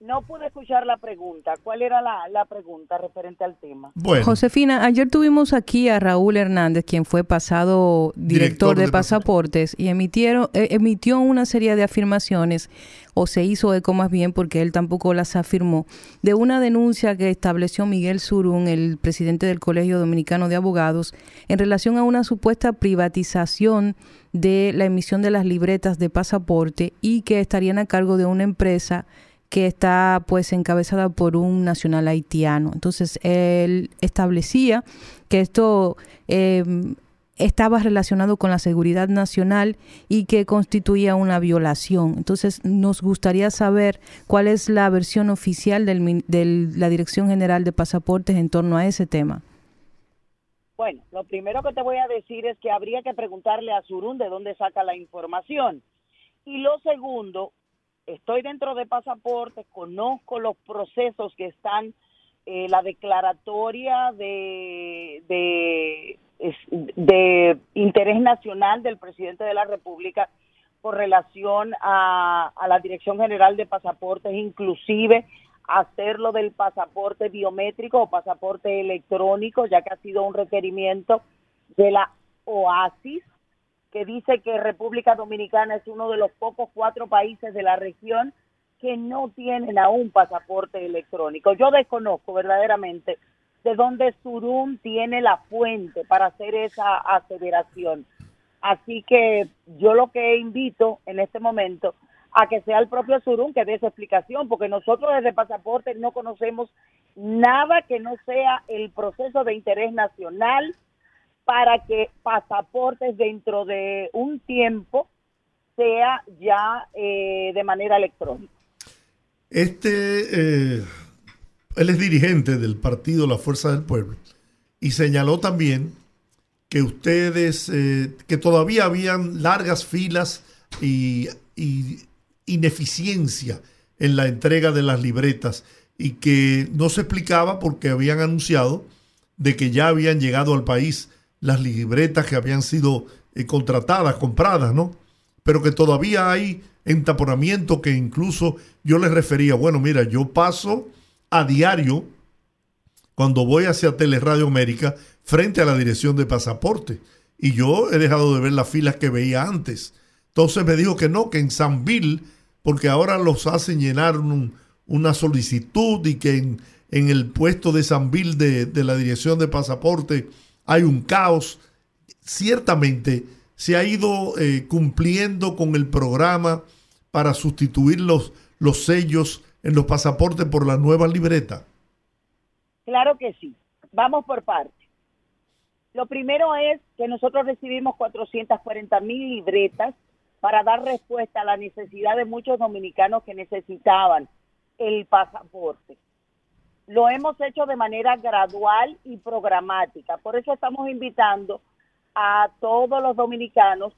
E: No pude escuchar la pregunta. ¿Cuál era la, pregunta referente al tema?
B: Bueno. Josefina, ayer tuvimos aquí a Raúl Hernández, quien fue pasado director, de, pasaportes, y emitieron, eh, emitió una serie de afirmaciones, o se hizo eco más bien, porque él tampoco las afirmó, de una denuncia que estableció Miguel Surún, el presidente del Colegio Dominicano de Abogados, en relación a una supuesta privatización de la emisión de las libretas de pasaporte y que estarían a cargo de una empresa que está pues encabezada por un nacional haitiano. Entonces él establecía que esto em, estaba relacionado con la seguridad nacional y que constituía una violación. Entonces nos gustaría saber cuál es la versión oficial de la Dirección General de Pasaportes en torno a ese tema.
E: Bueno, lo primero que te voy a decir es que habría que preguntarle a Surún de dónde saca la información. Y lo segundo, estoy dentro de pasaporte, conozco los procesos que están, eh, la declaratoria de, de, interés nacional del presidente de la República con relación a, a la Dirección General de Pasaportes, inclusive hacerlo del pasaporte biométrico o pasaporte electrónico, ya que ha sido un requerimiento de la OASIS, que dice que República Dominicana es uno de los pocos cuatro países de la región que no tienen aún pasaporte electrónico. Yo desconozco verdaderamente de dónde Surum tiene la fuente para hacer esa aseveración. Así que yo lo que invito en este momento a que sea el propio Surum que dé esa explicación, porque nosotros desde pasaporte no conocemos nada que no sea el proceso de interés nacional, para que pasaportes dentro de un tiempo sea ya eh, de manera electrónica.
A: Este, eh, él es dirigente del partido La Fuerza del Pueblo y señaló también que ustedes, eh, que todavía habían largas filas y, y ineficiencia en la entrega de las libretas y que no se explicaba porque habían anunciado de que ya habían llegado al país las libretas que habían sido eh, contratadas, compradas, ¿no? Pero que todavía hay entaponamiento que incluso yo les refería, bueno, mira, yo paso a diario cuando voy hacia Teleradio América frente a la dirección de pasaporte y yo he dejado de ver las filas que veía antes. Entonces me dijo que no, que en San Bill, porque ahora los hacen llenar una solicitud y que en, el puesto de San Bill de, de la dirección de pasaporte hay un caos. Ciertamente se ha ido eh, cumpliendo con el programa para sustituir los, los sellos en los pasaportes por la nueva libreta.
E: Claro que sí. Vamos por partes. Lo primero es que nosotros recibimos 440 mil libretas para dar respuesta a la necesidad de muchos dominicanos que necesitaban el pasaporte. Lo hemos hecho de manera gradual y programática. Por eso estamos invitando a todos los dominicanos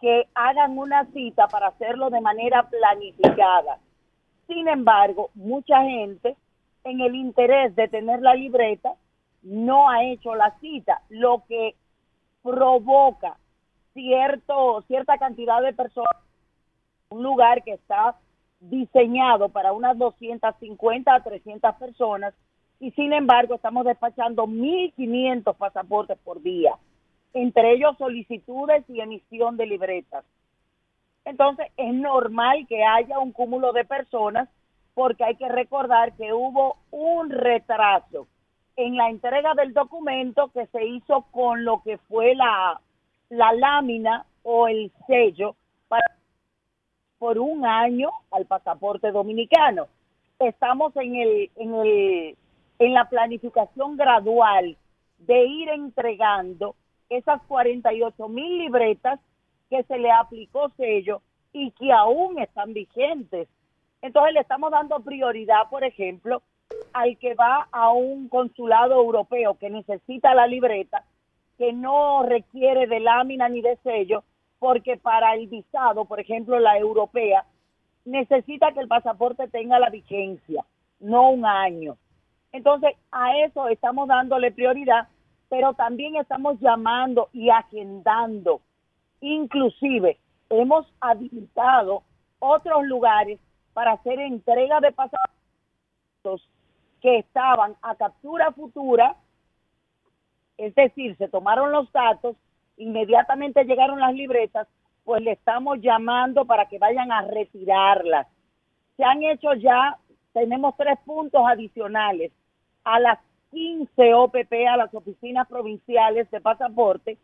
E: que hagan una cita para hacerlo de manera planificada. Sin embargo, mucha gente, en el interés de tener la libreta, no ha hecho la cita, lo que provoca cierto, cierta cantidad de personas un lugar que está diseñado para unas 250 a 300 personas y sin embargo estamos despachando 1.500 pasaportes por día, entre ellos solicitudes y emisión de libretas. Entonces es normal que haya un cúmulo de personas porque hay que recordar que hubo un retraso en la entrega del documento que se hizo con lo que fue la, la lámina o el sello para por un año al pasaporte dominicano. Estamos en el, en el, en la planificación gradual de ir entregando esas 48 mil libretas que se le aplicó sello y que aún están vigentes. Entonces le estamos dando prioridad, por ejemplo, al que va a un consulado europeo que necesita la libreta, que no requiere de lámina ni de sello, porque para el visado, por ejemplo, la europea, necesita que el pasaporte tenga la vigencia, no un año. Entonces, a eso estamos dándole prioridad, pero también estamos llamando y agendando. Inclusive, hemos habilitado otros lugares para hacer entrega de pasaportes que estaban a captura futura, es decir, se tomaron los datos inmediatamente llegaron las libretas, pues le estamos llamando para que vayan a retirarlas. Se han hecho ya, tenemos tres puntos adicionales a las 15 OPP, a las oficinas provinciales de pasaporte,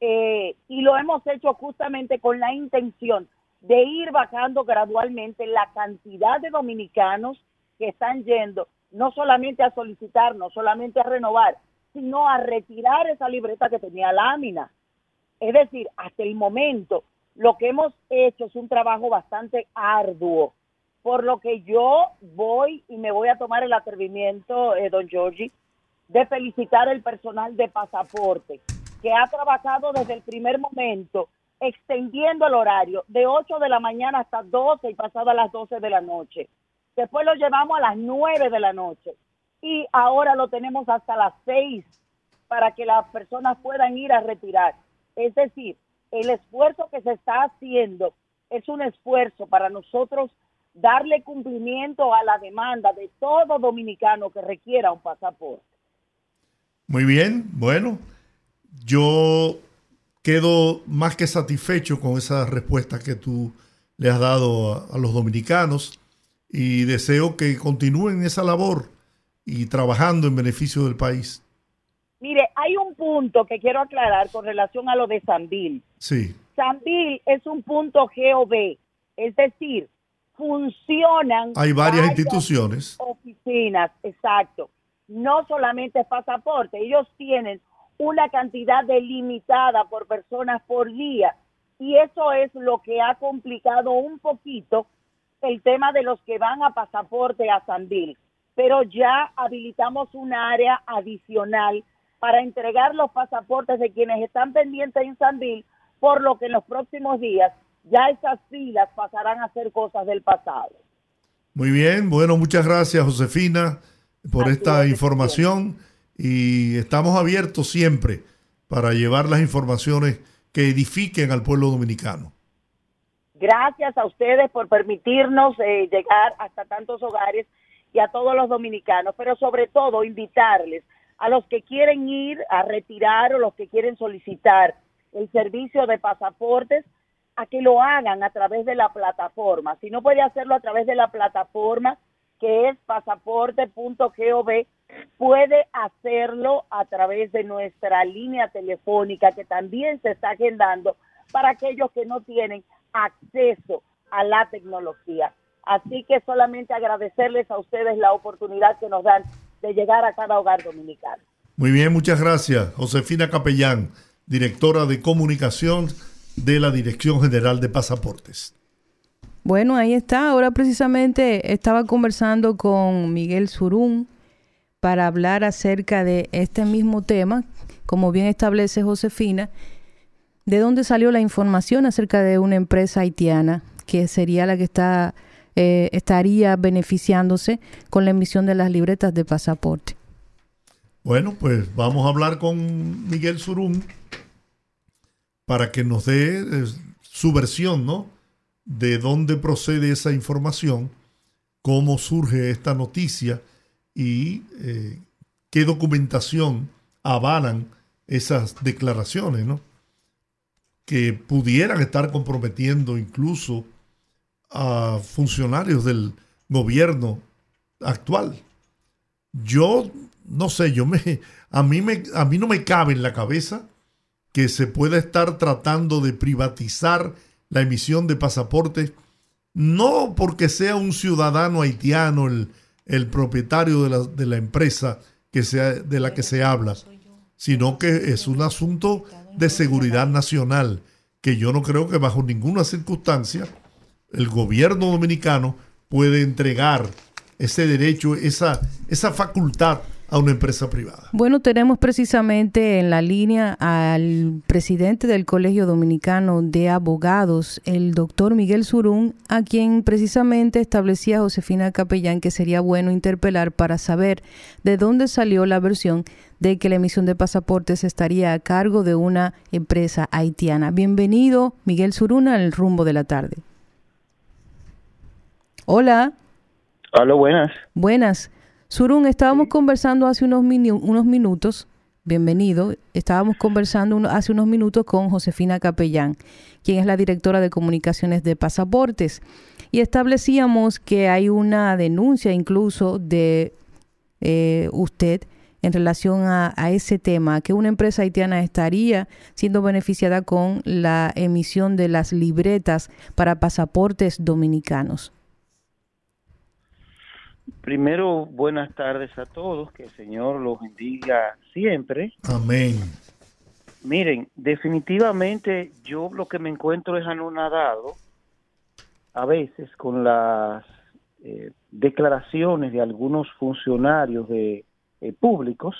E: eh, y lo hemos hecho justamente con la intención de ir bajando gradualmente la cantidad de dominicanos que están yendo, no solamente a solicitar, no solamente a renovar, sino a retirar esa libreta que tenía lámina. Es decir, hasta el momento lo que hemos hecho es un trabajo bastante arduo, por lo que yo voy y me voy a tomar el atrevimiento, eh, don Giorgi, de felicitar al personal de pasaporte, que ha trabajado desde el primer momento extendiendo el horario de 8 de la mañana hasta 12 y pasado a las 12 de la noche. Después lo llevamos a las 9 de la noche y ahora lo tenemos hasta las 6 para que las personas puedan ir a retirar. Es decir, el esfuerzo que se está haciendo es un esfuerzo para nosotros darle cumplimiento a la demanda de todo dominicano que requiera un pasaporte.
A: Muy bien, bueno, yo quedo más que satisfecho con esa respuesta que tú le has dado a los dominicanos y deseo que continúen esa labor y trabajando en beneficio del país.
E: Mire, hay un punto que quiero aclarar con relación a lo de Sanville.
A: Sí.
E: Sanville es un punto GOB, es decir, funcionan.
A: Hay varias, instituciones.
E: Oficinas, exacto. No solamente pasaporte, ellos tienen una cantidad delimitada por personas por día y eso es lo que ha complicado un poquito el tema de los que van a pasaporte a Sandil, pero ya habilitamos un área adicional para entregar los pasaportes de quienes están pendientes en Sandil, por lo que en los próximos días ya esas filas pasarán a ser cosas del pasado.
A: Muy bien, bueno, muchas gracias Josefina por esta información y estamos abiertos siempre para llevar las informaciones que edifiquen al pueblo dominicano.
E: Gracias a ustedes por permitirnos eh, llegar hasta tantos hogares y a todos los dominicanos, pero sobre todo invitarles a los que quieren ir a retirar o los que quieren solicitar el servicio de pasaportes a que lo hagan a través de la plataforma. Si no puede hacerlo a través de la plataforma, que es pasaporte.gov, puede hacerlo a través de nuestra línea telefónica que también se está agendando para aquellos que no tienen acceso a la tecnología. Así que solamente agradecerles a ustedes la oportunidad que nos dan de llegar a cada hogar dominicano.
A: Muy bien, muchas gracias. Josefina Capellán, directora de comunicación de la Dirección General de Pasaportes.
B: Bueno, ahí está. Ahora precisamente estaba conversando con Miguel Surún para hablar acerca de este mismo tema, como bien establece Josefina, de dónde salió la información acerca de una empresa haitiana que sería la que está eh, estaría beneficiándose con la emisión de las libretas de pasaporte.
A: Bueno, pues vamos a hablar con Miguel Surún para que nos dé eh, su versión, ¿no? De dónde procede esa información, cómo surge esta noticia y eh, qué documentación avalan esas declaraciones, ¿no? Que pudieran estar comprometiendo incluso a funcionarios del gobierno actual. Yo no sé, yo me a mí me a mí no me cabe en la cabeza que se pueda estar tratando de privatizar la emisión de pasaportes no porque sea un ciudadano haitiano el, el propietario de la, de la empresa que sea, de la que se habla, sino que es un asunto de seguridad nacional que yo no creo que bajo ninguna circunstancia el gobierno dominicano puede entregar ese derecho, esa, esa facultad a una empresa privada.
B: Bueno, tenemos precisamente en la línea al presidente del Colegio Dominicano de Abogados, el doctor Miguel Surún, a quien precisamente establecía Josefina Capellán que sería bueno interpelar para saber de dónde salió la versión de que la emisión de pasaportes estaría a cargo de una empresa haitiana. Bienvenido, Miguel Surún, al rumbo de la tarde. Hola.
F: Hola, buenas.
B: Buenas. Surun, estábamos conversando hace unos, unos minutos, bienvenido, estábamos conversando hace unos minutos con Josefina Capellán, quien es la directora de comunicaciones de pasaportes, y establecíamos que hay una denuncia incluso de eh, usted en relación a, a, ese tema, que una empresa haitiana estaría siendo beneficiada con la emisión de las libretas para pasaportes dominicanos.
F: Primero, buenas tardes a todos, que el Señor los bendiga siempre.
A: Amén.
F: Miren, definitivamente yo lo que me encuentro es anonadado a veces con las eh, declaraciones de algunos funcionarios de eh, públicos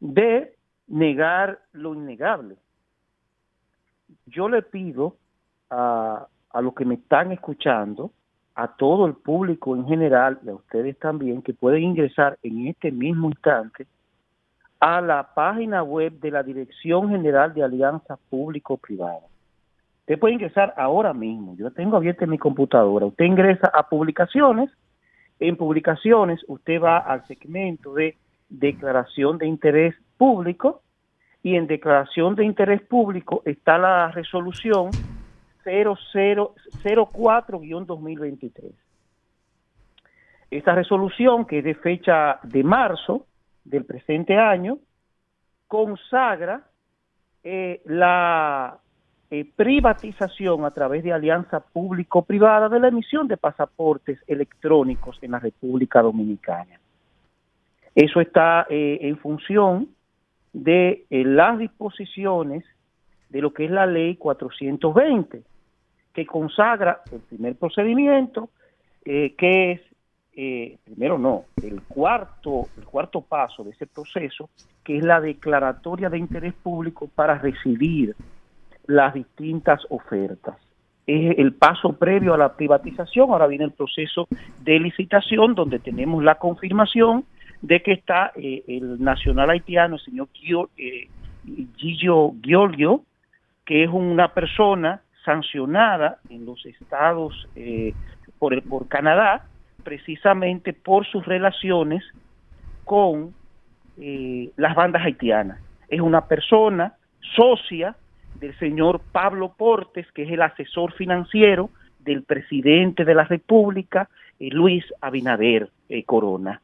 F: de negar lo innegable. Yo le pido a, a los que me están escuchando a todo el público en general, a ustedes también, que pueden ingresar en este mismo instante a la página web de la Dirección General de Alianza Público-Privada. Usted puede ingresar ahora mismo, yo tengo abierta mi computadora, usted ingresa a publicaciones, en publicaciones usted va al segmento de declaración de interés público y en declaración de interés público está la resolución 0004-2023. Esta resolución, que es de fecha de marzo del presente año, consagra eh, la eh, privatización a través de alianza público-privada de la emisión de pasaportes electrónicos en la República Dominicana. Eso está eh, en función de las disposiciones de lo que es la ley 420 que consagra el primer procedimiento, eh, que es, eh, primero no, el cuarto, el cuarto paso de ese proceso, que es la declaratoria de interés público para recibir las distintas ofertas. Es el paso previo a la privatización, ahora viene el proceso de licitación, donde tenemos la confirmación de que está eh, el nacional haitiano, el señor Gillo Giorgio, que es una persona sancionada en los estados eh, por, el, por Canadá, precisamente por sus relaciones con eh, las bandas haitianas. Es una persona socia del señor Pablo Portes, que es el asesor financiero del presidente de la República, eh, Luis Abinader Corona.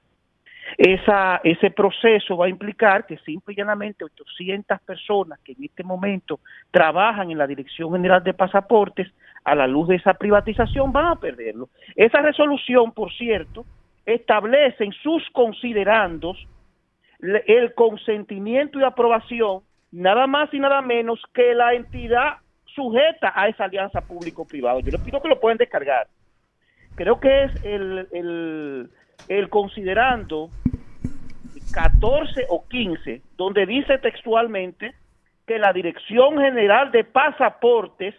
F: Ese proceso va a implicar que simple y llanamente 800 personas que en este momento trabajan en la Dirección General de Pasaportes, a la luz de esa privatización, van a perderlo. Esa resolución, por cierto, establece en sus considerandos el consentimiento y aprobación, nada más y nada menos que la entidad sujeta a esa alianza público-privada. Yo les pido que lo pueden descargar. Creo que es el, el el considerando 14 o 15, donde dice textualmente que la Dirección General de Pasaportes,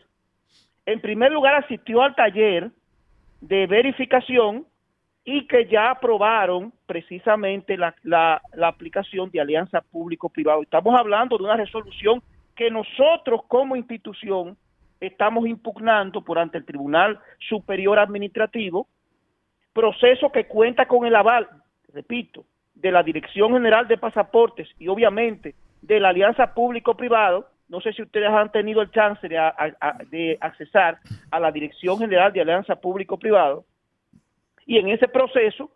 F: en primer lugar, asistió al taller de verificación y que ya aprobaron precisamente la, la, la aplicación de alianza público-privado. Estamos hablando de una resolución que nosotros como institución estamos impugnando por ante el Tribunal Superior Administrativo proceso que cuenta con el aval, repito, de la Dirección General de Pasaportes y obviamente de la Alianza Público-Privado, no sé si ustedes han tenido el chance de, de accesar a la Dirección General de Alianza Público-Privado, y en ese proceso,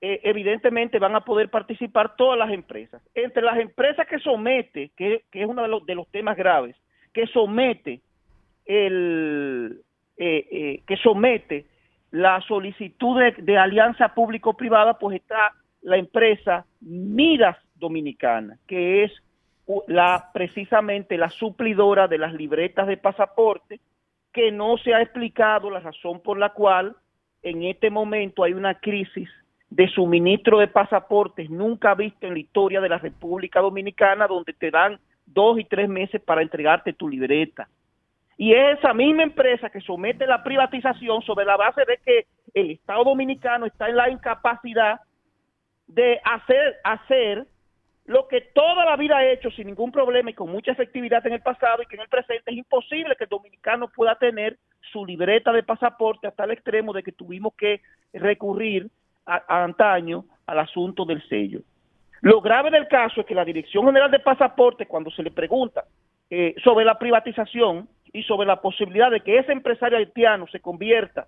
F: eh, evidentemente van a poder participar todas las empresas. Entre las empresas que somete, que, es uno de los, de los temas graves, que somete el eh, eh, que somete la solicitud de, alianza público-privada, pues está la empresa Midas Dominicana, que es la precisamente la suplidora de las libretas de pasaporte, que no se ha explicado la razón por la cual en este momento hay una crisis de suministro de pasaportes nunca visto en la historia de la República Dominicana, donde te dan dos y tres meses para entregarte tu libreta y es esa misma empresa que somete la privatización sobre la base de que el Estado Dominicano está en la incapacidad de hacer, hacer lo que toda la vida ha hecho sin ningún problema y con mucha efectividad en el pasado y que en el presente es imposible que el dominicano pueda tener su libreta de pasaporte hasta el extremo de que tuvimos que recurrir a, antaño al asunto del sello. Lo grave del caso es que la Dirección General de Pasaporte, cuando se le pregunta eh, sobre la privatización, y sobre la posibilidad de que ese empresario haitiano se convierta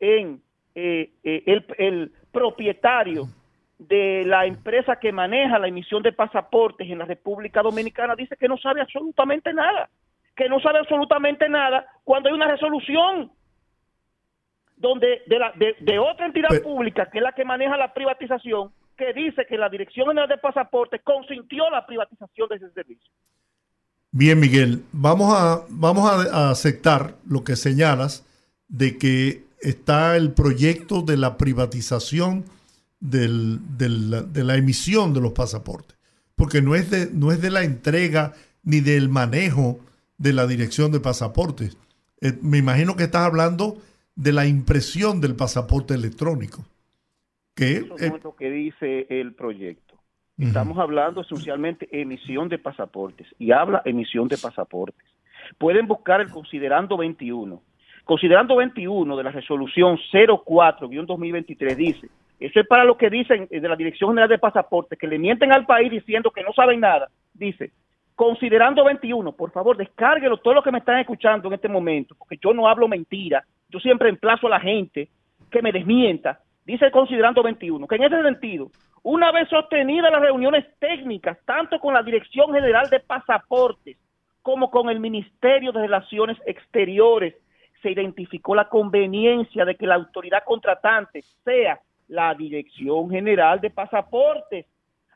F: en eh, eh, el, el propietario de la empresa que maneja la emisión de pasaportes en la República Dominicana, dice que no sabe absolutamente nada, que no sabe absolutamente nada cuando hay una resolución donde de, la, de, otra entidad pública, que es la que maneja la privatización, que dice que la Dirección General de Pasaportes consintió la privatización de ese servicio.
A: Bien, Miguel, vamos a, vamos a, aceptar lo que señalas de que está el proyecto de la privatización del, de la emisión de los pasaportes, porque no es, de, no es de la entrega ni del manejo de la dirección de pasaportes. Eh, me imagino que estás hablando de la impresión del pasaporte electrónico.
F: Que, Eso es lo que dice el proyecto. Estamos hablando esencialmente emisión de pasaportes y habla emisión de pasaportes. Pueden buscar el considerando 21. Considerando 21 de la resolución 04-2023 dice, eso es para lo que dicen de la Dirección General de Pasaportes, que le mienten al país diciendo que no saben nada. Dice, considerando 21, por favor, descárguelo todo lo que me están escuchando en este momento, porque yo no hablo mentira, yo siempre emplazo a la gente que me desmienta. Dice considerando 21, que en ese sentido, una vez obtenidas las reuniones técnicas, tanto con la Dirección General de Pasaportes como con el Ministerio de Relaciones Exteriores, se identificó la conveniencia de que la autoridad contratante sea la Dirección General de Pasaportes.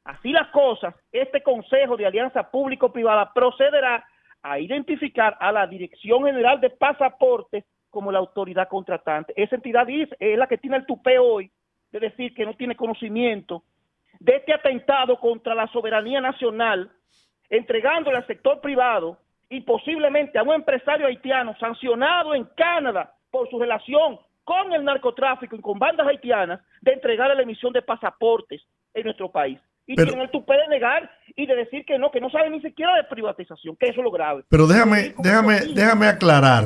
F: Así las cosas, este Consejo de Alianza Público-Privada procederá a identificar a la Dirección General de Pasaportes como la autoridad contratante. Esa entidad dice, es la que tiene el tupé hoy de decir que no tiene conocimiento de este atentado contra la soberanía nacional, entregándole al sector privado y posiblemente a un empresario haitiano sancionado en Canadá por su relación con el narcotráfico y con bandas haitianas de entregar la emisión de pasaportes en nuestro país. Y tienen el tupé de negar y de decir que no, que no saben ni siquiera de privatización, que eso es lo grave.
A: Pero déjame, déjame, déjame aclarar.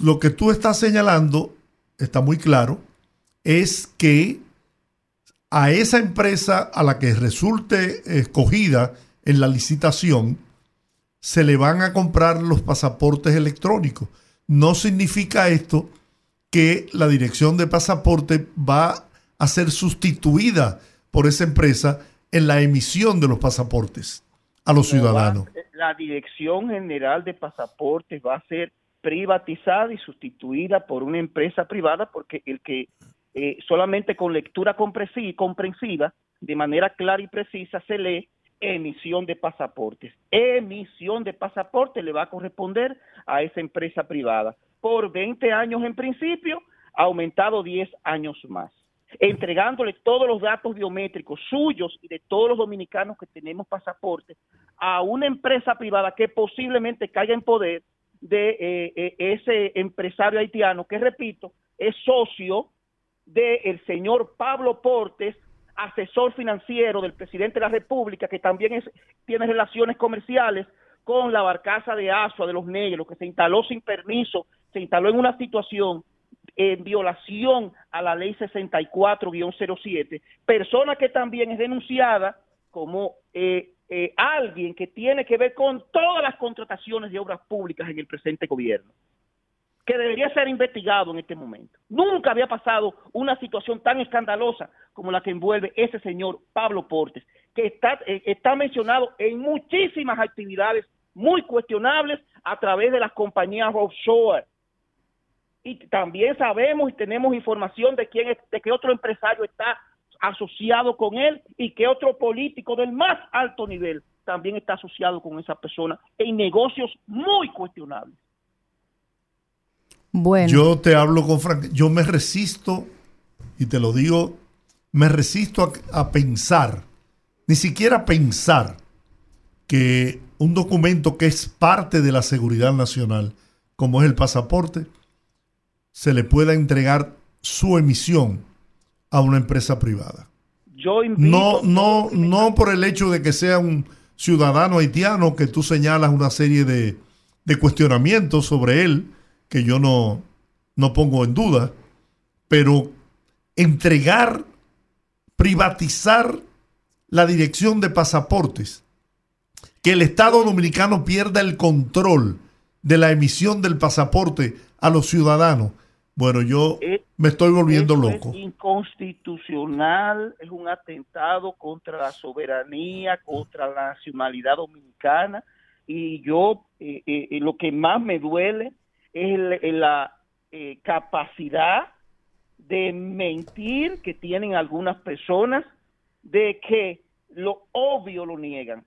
A: Lo que tú estás señalando está muy claro, es que a esa empresa a la que resulte escogida en la licitación, se le van a comprar los pasaportes electrónicos. No significa esto que la dirección de pasaporte va a ser sustituida por esa empresa en la emisión de los pasaportes a los ciudadanos.
F: La Dirección General de Pasaportes va a ser privatizada y sustituida por una empresa privada porque el que eh, solamente con lectura comprensiva, de manera clara y precisa, se lee emisión de pasaportes. Emisión de pasaportes le va a corresponder a esa empresa privada. Por 20 años en principio, aumentado 10 años más entregándole todos los datos biométricos suyos y de todos los dominicanos que tenemos pasaporte a una empresa privada que posiblemente caiga en poder de eh, eh, ese empresario haitiano que, repito, es socio del señor Pablo Portes, asesor financiero del presidente de la República, que también es, tiene relaciones comerciales con la barcaza de Asua de los negros, que se instaló sin permiso, se instaló en una situación en violación a la ley 64-07, persona que también es denunciada como eh, eh, alguien que tiene que ver con todas las contrataciones de obras públicas en el presente gobierno, que debería ser investigado en este momento. Nunca había pasado una situación tan escandalosa como la que envuelve ese señor Pablo Portes, que está, eh, está mencionado en muchísimas actividades muy cuestionables a través de las compañías offshore y también sabemos y tenemos información de quién es, de qué otro empresario está asociado con él y qué otro político del más alto nivel también está asociado con esa persona en negocios muy cuestionables.
A: Bueno. Yo te hablo con Frank, yo me resisto y te lo digo, me resisto a, a pensar, ni siquiera pensar que un documento que es parte de la seguridad nacional, como es el pasaporte, se le pueda entregar su emisión a una empresa privada.
F: Yo
A: no, no, no por el hecho de que sea un ciudadano haitiano que tú señalas una serie de, de cuestionamientos sobre él, que yo no, no pongo en duda, pero entregar, privatizar la dirección de pasaportes, que el Estado dominicano pierda el control de la emisión del pasaporte a los ciudadanos, bueno, yo me estoy volviendo loco.
F: Es inconstitucional, es un atentado contra la soberanía, contra la nacionalidad dominicana. Y yo, eh, eh, eh, lo que más me duele es la capacidad de mentir que tienen algunas personas, de que lo obvio lo niegan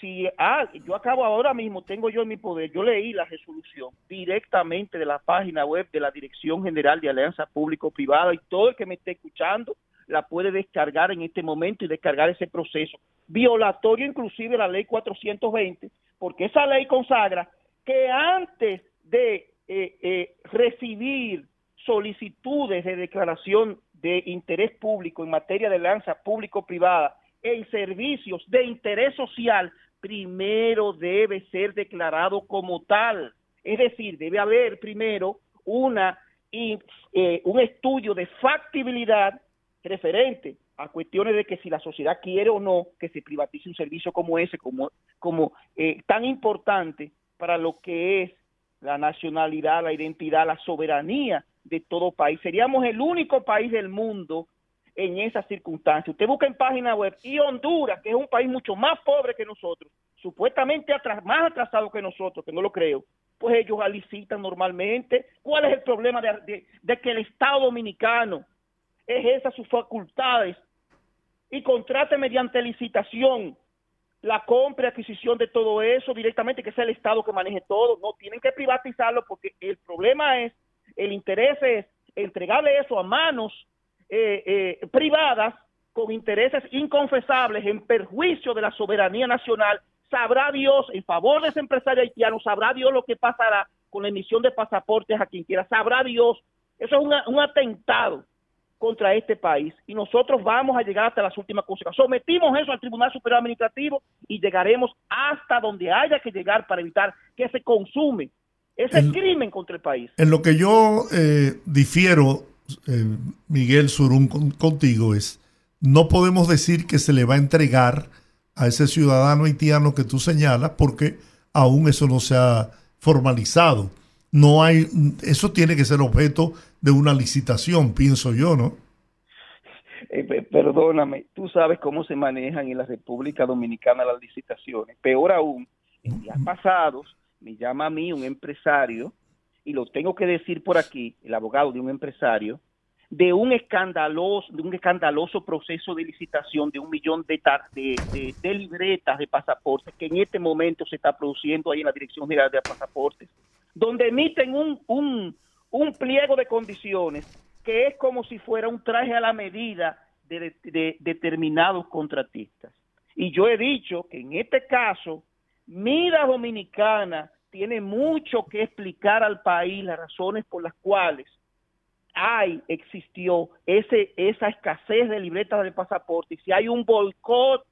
F: si ah, yo acabo ahora mismo, tengo yo en mi poder, yo leí la resolución directamente de la página web de la Dirección General de Alianza Público-Privada y todo el que me esté escuchando la puede descargar en este momento y descargar ese proceso. Violatorio inclusive la ley 420, porque esa ley consagra que antes de eh, eh, recibir solicitudes de declaración de interés público en materia de alianza público-privada en servicios de interés social primero debe ser declarado como tal. Es decir, debe haber primero una, eh, un estudio de factibilidad referente a cuestiones de que si la sociedad quiere o no que se privatice un servicio como ese, como, como eh, tan importante para lo que es la nacionalidad, la identidad, la soberanía de todo país. Seríamos el único país del mundo en esas circunstancias. Usted busca en página web y Honduras, que es un país mucho más pobre que nosotros, supuestamente más atrasado que nosotros, que no lo creo, pues ellos licitan normalmente. ¿Cuál es el problema de, que el Estado dominicano ejerza sus facultades y contrate mediante licitación la compra y adquisición de todo eso directamente, que sea el Estado que maneje todo. No, tienen que privatizarlo porque el problema es, el interés es entregarle eso a manos eh, eh, privadas con intereses inconfesables en perjuicio de la soberanía nacional. Sabrá Dios, en favor de ese empresario haitiano, sabrá Dios lo que pasará con la emisión de pasaportes a quien quiera. Sabrá Dios. Eso es un atentado contra este país y nosotros vamos a llegar hasta las últimas consecuencias. Sometimos eso al Tribunal Superior Administrativo y llegaremos hasta donde haya que llegar para evitar que se consume ese crimen contra el país.
A: En lo que yo eh, difiero, eh, Miguel Surún, contigo es, no podemos decir que se le va a entregar a ese ciudadano haitiano que tú señalas porque aún eso no se ha formalizado no hay, eso tiene que ser objeto de una licitación, pienso yo, ¿no?
F: Eh, perdóname, tú sabes cómo se manejan en la República Dominicana las licitaciones. Peor aún, en días pasados me llama a mí un empresario, y lo tengo que decir por aquí, el abogado de un empresario, de un escandaloso, de un escandaloso proceso de licitación de un millón de, de, de, libretas de pasaportes que en este momento se está produciendo ahí en la Dirección General de Pasaportes donde emiten un, un, un pliego de condiciones que es como si fuera un traje a la medida de, de, determinados contratistas. Y yo he dicho que en este caso, Mira Dominicana tiene mucho que explicar al país las razones por las cuales hay, existió ese, esa escasez de libretas de pasaporte y si hay un boicot,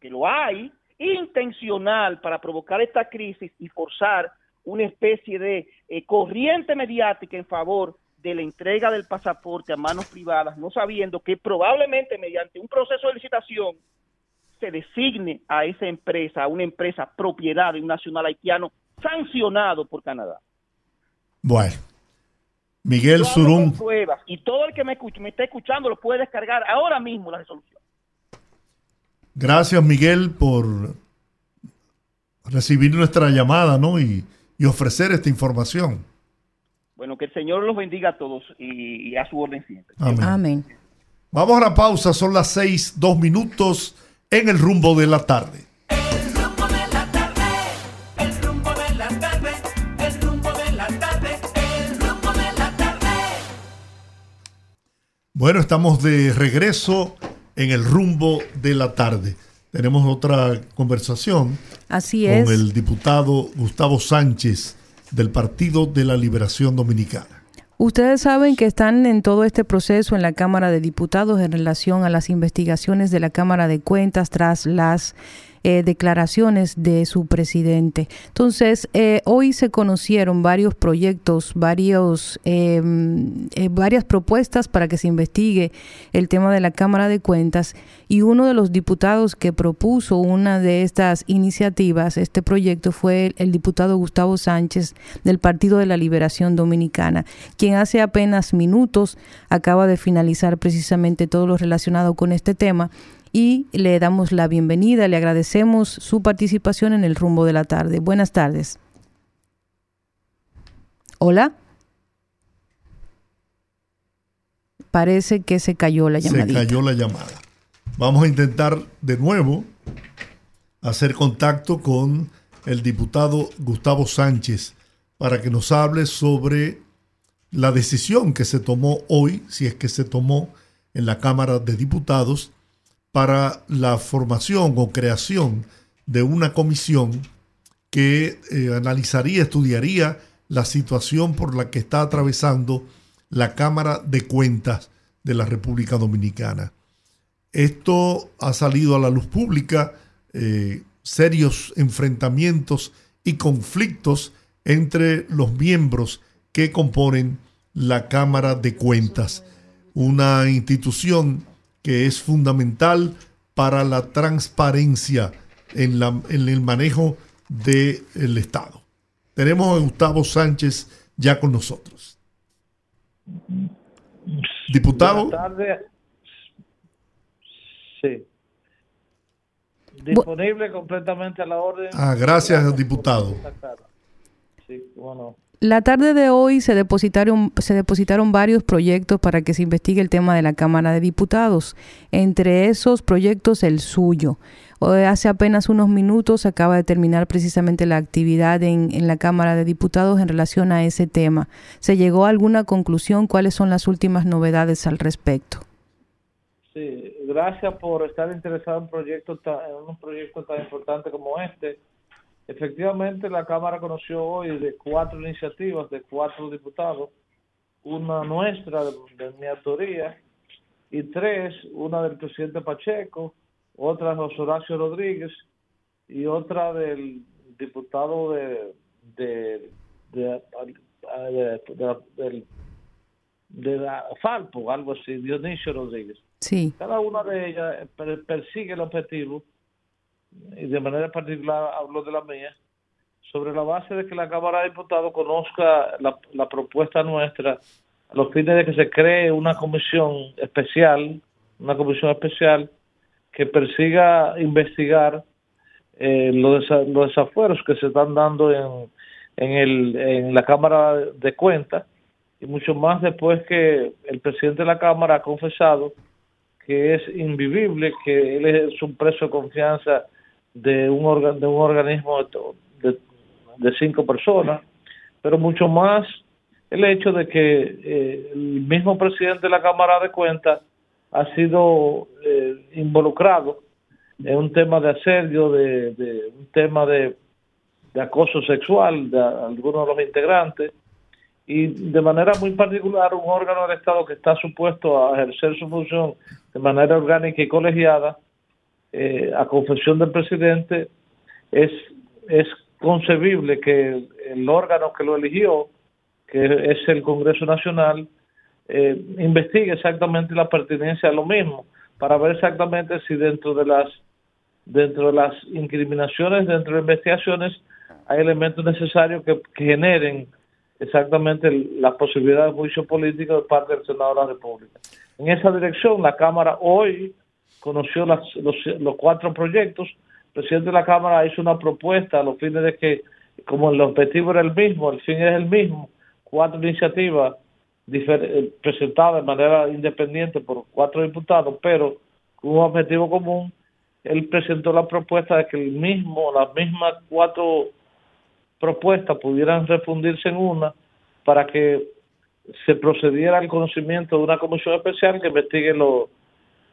F: que lo hay, intencional para provocar esta crisis y forzar una especie de eh, corriente mediática en favor de la entrega del pasaporte a manos privadas, no sabiendo que probablemente mediante un proceso de licitación se designe a esa empresa, a una empresa propiedad de un nacional haitiano sancionado por Canadá.
A: Bueno, Miguel Surún.
F: y todo el que me, escuche, me está escuchando lo puede descargar ahora mismo la resolución.
A: Gracias, Miguel, por recibir nuestra llamada, ¿no? Y y ofrecer esta información.
F: Bueno, que el Señor los bendiga a todos y, a su orden siempre.
A: Amén. Vamos a la pausa, son las seis, dos minutos en el rumbo de la tarde. El rumbo de la tarde, el rumbo de la tarde, el rumbo de la tarde, el rumbo de la tarde. Bueno, estamos de regreso en el rumbo de la tarde tenemos otra conversación
B: Así es.
A: con el diputado Gustavo Sánchez del Partido de la Liberación Dominicana.
B: Ustedes saben que están en todo este proceso en la Cámara de Diputados en relación a las investigaciones de la Cámara de Cuentas tras las eh, declaraciones de su presidente. Entonces, eh, hoy se conocieron varios proyectos, varios, em, eh, varias propuestas para que se investigue el tema de la Cámara de Cuentas y uno de los diputados que propuso una de estas iniciativas, este proyecto, fue el diputado Gustavo Sánchez del Partido de la Liberación Dominicana, quien hace apenas minutos acaba de finalizar precisamente todo lo relacionado con este tema y le damos la bienvenida, le agradecemos su participación en el rumbo de la tarde. Buenas tardes. Hola. Parece que se cayó la llamada.
A: Se cayó la llamada. Vamos a intentar de nuevo hacer contacto con el diputado Gustavo Sánchez para que nos hable sobre la decisión que se tomó hoy, si es que se tomó en la Cámara de Diputados, para la formación o creación de una comisión que eh, analizaría, estudiaría la situación por la que está atravesando la Cámara de Cuentas de la República Dominicana. Esto ha salido a la luz pública, eh, serios enfrentamientos y conflictos entre los miembros que componen la Cámara de Cuentas, una institución que es fundamental para la transparencia en, la, en el manejo del Estado. Tenemos a Gustavo Sánchez ya con nosotros. Diputado.
G: Buenas tardes. Sí. Disponible completamente a la orden.
A: Ah, gracias, diputado.
G: Sí, bueno.
B: La tarde de hoy se depositaron, se depositaron varios proyectos para que se investigue el tema de la Cámara de Diputados. Entre esos proyectos, el suyo. Hace apenas unos minutos acaba de terminar precisamente la actividad en, la Cámara de Diputados en relación a ese tema. ¿Se llegó a alguna conclusión? ¿Cuáles son las últimas novedades al respecto?
G: Sí, gracias por estar interesado en, en un proyecto tan importante como este Efectivamente, la Cámara conoció hoy de cuatro iniciativas de cuatro diputados, una nuestra de, mi autoría y tres, una del presidente Pacheco, otra de José Horacio Rodríguez y otra del diputado de de de, de, la Falpo, algo así, Dionisio Rodríguez.
B: Sí.
G: Cada una de ellas persigue el objetivo y de manera particular hablo de la mía, sobre la base de que la Cámara de Diputados conozca la, propuesta nuestra a los fines de que se cree una comisión especial, una comisión especial que persiga investigar eh, los, los desafueros que se están dando en, en, el, en la Cámara de Cuentas y mucho más después que el presidente de la Cámara ha confesado que es invivible, que él es un preso de confianza de un, de un organismo de, de, cinco personas, pero mucho más el hecho de que eh, el mismo presidente de la Cámara de Cuentas ha sido eh, involucrado en un tema de asedio, de, de un tema de, de, acoso sexual de algunos de los integrantes y de manera muy particular un órgano del Estado que está supuesto a ejercer su función de manera orgánica y colegiada eh, a confesión del presidente, es, concebible que el, órgano que lo eligió, que es el Congreso Nacional, eh, investigue exactamente la pertinencia a lo mismo, para ver exactamente si dentro de las dentro de las incriminaciones, dentro de investigaciones, hay elementos necesarios que, generen exactamente la posibilidad de juicio político de parte del Senado de la República. En esa dirección, la Cámara hoy conoció los, los cuatro proyectos. El presidente de la Cámara hizo una propuesta a los fines de que, como el objetivo era el mismo, el fin es el mismo, cuatro iniciativas eh, presentadas de manera independiente por cuatro diputados, pero con un objetivo común, él presentó la propuesta de que el mismo, las mismas cuatro propuestas pudieran refundirse en una para que se procediera al conocimiento de una comisión especial que investigue los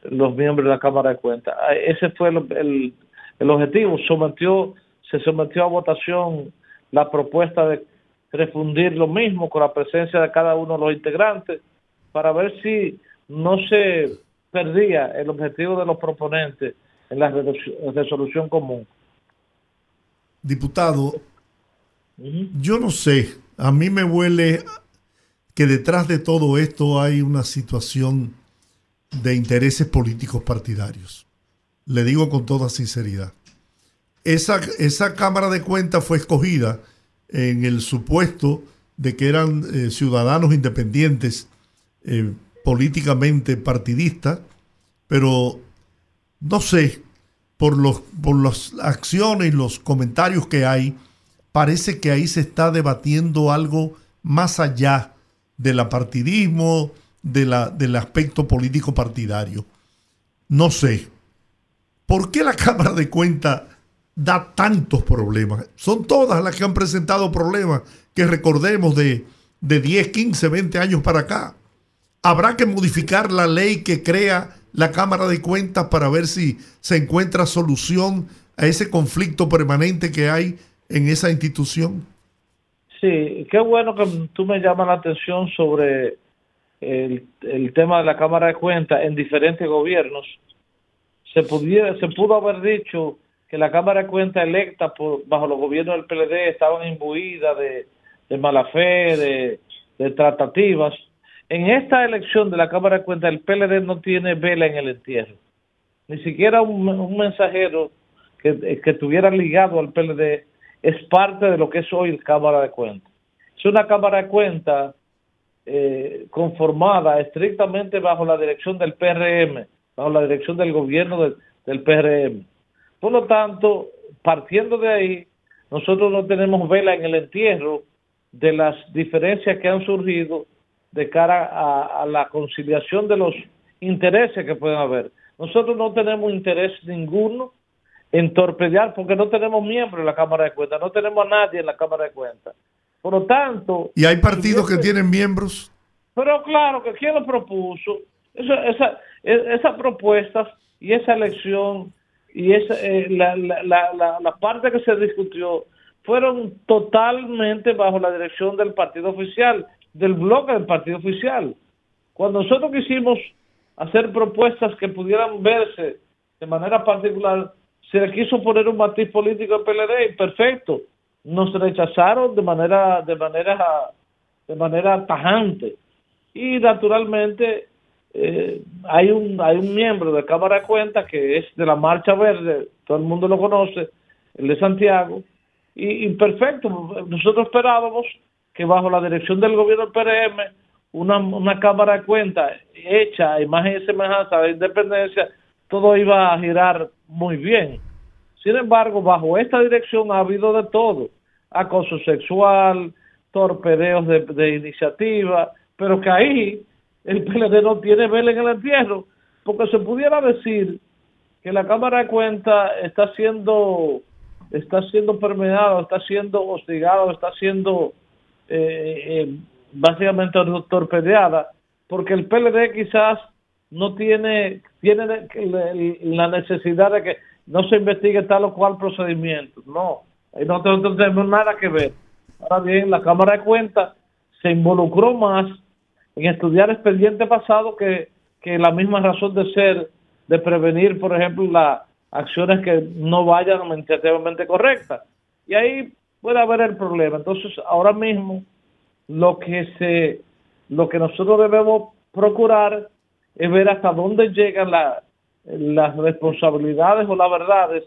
G: los miembros de la Cámara de Cuentas. Ah, ese fue el, el, objetivo. Sometió, se sometió a votación la propuesta de refundir lo mismo con la presencia de cada uno de los integrantes para ver si no se perdía el objetivo de los proponentes en la resolución común.
A: Diputado, yo no sé, a mí me huele que detrás de todo esto hay una situación de intereses políticos partidarios. Le digo con toda sinceridad. Esa, esa Cámara de Cuentas fue escogida en el supuesto de que eran eh, ciudadanos independientes eh, políticamente partidistas, pero no sé, por, los, por las acciones y los comentarios que hay, parece que ahí se está debatiendo algo más allá del apartidismo, de la, del aspecto político partidario. No sé, ¿por qué la Cámara de Cuentas da tantos problemas? Son todas las que han presentado problemas que recordemos de, de 10, 15, 20 años para acá. Habrá que modificar la ley que crea la Cámara de Cuentas para ver si se encuentra solución a ese conflicto permanente que hay en esa institución.
G: Sí, qué bueno que tú me llamas la atención sobre el, tema de la Cámara de Cuentas en diferentes gobiernos, se, pudiera, se pudo haber dicho que la Cámara de Cuentas electa por, bajo los gobiernos del PLD estaban imbuidas de, de mala fe, de, de tratativas. En esta elección de la Cámara de Cuentas, el PLD no tiene vela en el entierro. Ni siquiera un, un mensajero que, que estuviera ligado al PLD es parte de lo que es hoy la Cámara de Cuentas. Es una Cámara de Cuentas eh, conformada estrictamente bajo la dirección del PRM, bajo la dirección del gobierno del, PRM. Por lo tanto, partiendo de ahí, nosotros no tenemos vela en el entierro de las diferencias que han surgido de cara a, a la conciliación de los intereses que pueden haber. Nosotros no tenemos interés ninguno en torpedear porque no tenemos miembros en la Cámara de Cuentas, no tenemos a nadie en la Cámara de Cuentas. Por lo tanto...
A: ¿Y hay partidos que tienen miembros?
G: Pero claro, que ¿quién lo propuso? Esa, esa, e, esas propuestas y esa elección y esa, eh, la, la, la, la parte que se discutió fueron totalmente bajo la dirección del partido oficial, del bloque del partido oficial. Cuando nosotros quisimos hacer propuestas que pudieran verse de manera particular, se le quiso poner un matiz político al PLD perfecto. Nos rechazaron de manera, de manera, de manera tajante. Y naturalmente eh, hay un hay un miembro de Cámara de Cuentas que es de la Marcha Verde, todo el mundo lo conoce, el de Santiago, y, perfecto, nosotros esperábamos que bajo la dirección del gobierno del PRM, una, una Cámara de Cuentas hecha a imagen y semejanza de independencia, todo iba a girar muy bien. Sin embargo, bajo esta dirección ha habido de todo, acoso sexual, torpedeos de, iniciativa, pero que ahí el PLD no tiene vela en el entierro, porque se pudiera decir que la Cámara de Cuentas está siendo está siendo permeada, está siendo hostigada, está siendo eh, eh, básicamente torpedeada, porque el PLD quizás no tiene, tiene la necesidad de que no se investigue tal o cual procedimiento. No, ahí no tenemos nada que ver. Ahora bien, la Cámara de Cuentas se involucró más en estudiar expediente pasado que, que la misma razón de ser de prevenir, por ejemplo, las acciones que no vayan administrativamente correctas. Y ahí puede haber el problema. Entonces, ahora mismo lo que se lo que nosotros debemos procurar es ver hasta dónde llegan las responsabilidades o las verdades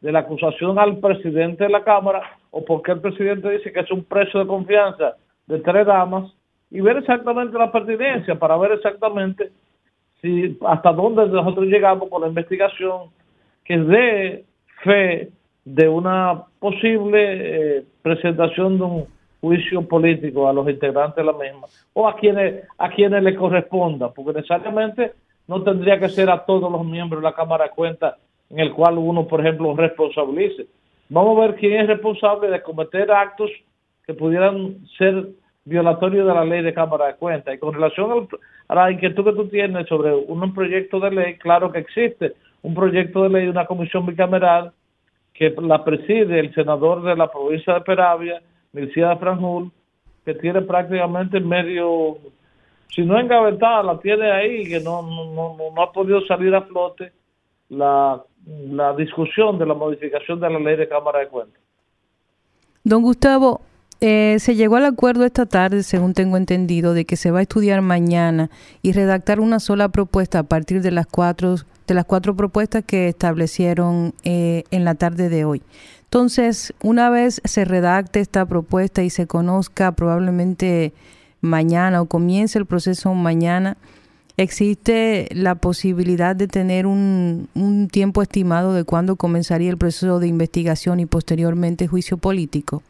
G: de la acusación al presidente de la Cámara o porque el presidente dice que es un precio de confianza de tres damas y ver exactamente la pertinencia para ver exactamente si hasta dónde nosotros llegamos con la investigación que dé fe de una posible eh, presentación de un juicio político a los integrantes de la misma o a quienes a quienes le corresponda, porque necesariamente no tendría que ser a todos los miembros de la Cámara de Cuentas en el cual uno, por ejemplo, responsabilice. Vamos a ver quién es responsable de cometer actos que pudieran ser violatorios de la ley de Cámara de Cuentas. Y con relación a la inquietud que tú tienes sobre un proyecto de ley, claro que existe un proyecto de ley de una comisión bicameral que la preside el senador de la provincia de Peravia, Mircea Franjul, que tiene prácticamente medio, si no engavetada, la tiene ahí, que no, no, no, ha podido salir a flote la, la discusión de la modificación de la ley de Cámara de Cuentas.
B: Don Gustavo, eh, se llegó al acuerdo esta tarde, según tengo entendido, de que se va a estudiar mañana y redactar una sola propuesta a partir de las cuatro, de las cuatro propuestas que establecieron eh, en la tarde de hoy. Entonces, una vez se redacte esta propuesta y se conozca probablemente mañana o comience el proceso mañana, existe la posibilidad de tener un, un tiempo estimado de cuándo comenzaría el proceso de investigación y posteriormente juicio político.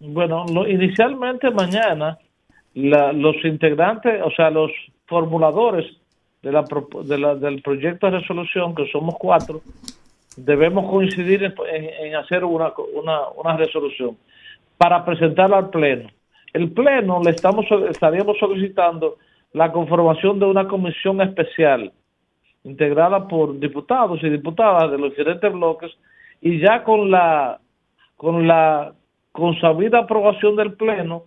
G: Bueno, inicialmente mañana los integrantes, o sea, los formuladores de la, de la, del proyecto de resolución, que somos cuatro, debemos coincidir en, hacer una, una, una, resolución para presentarla al Pleno. El Pleno le estamos estaríamos solicitando la conformación de una comisión especial integrada por diputados y diputadas de los diferentes bloques y ya con la con la con sabida aprobación del Pleno,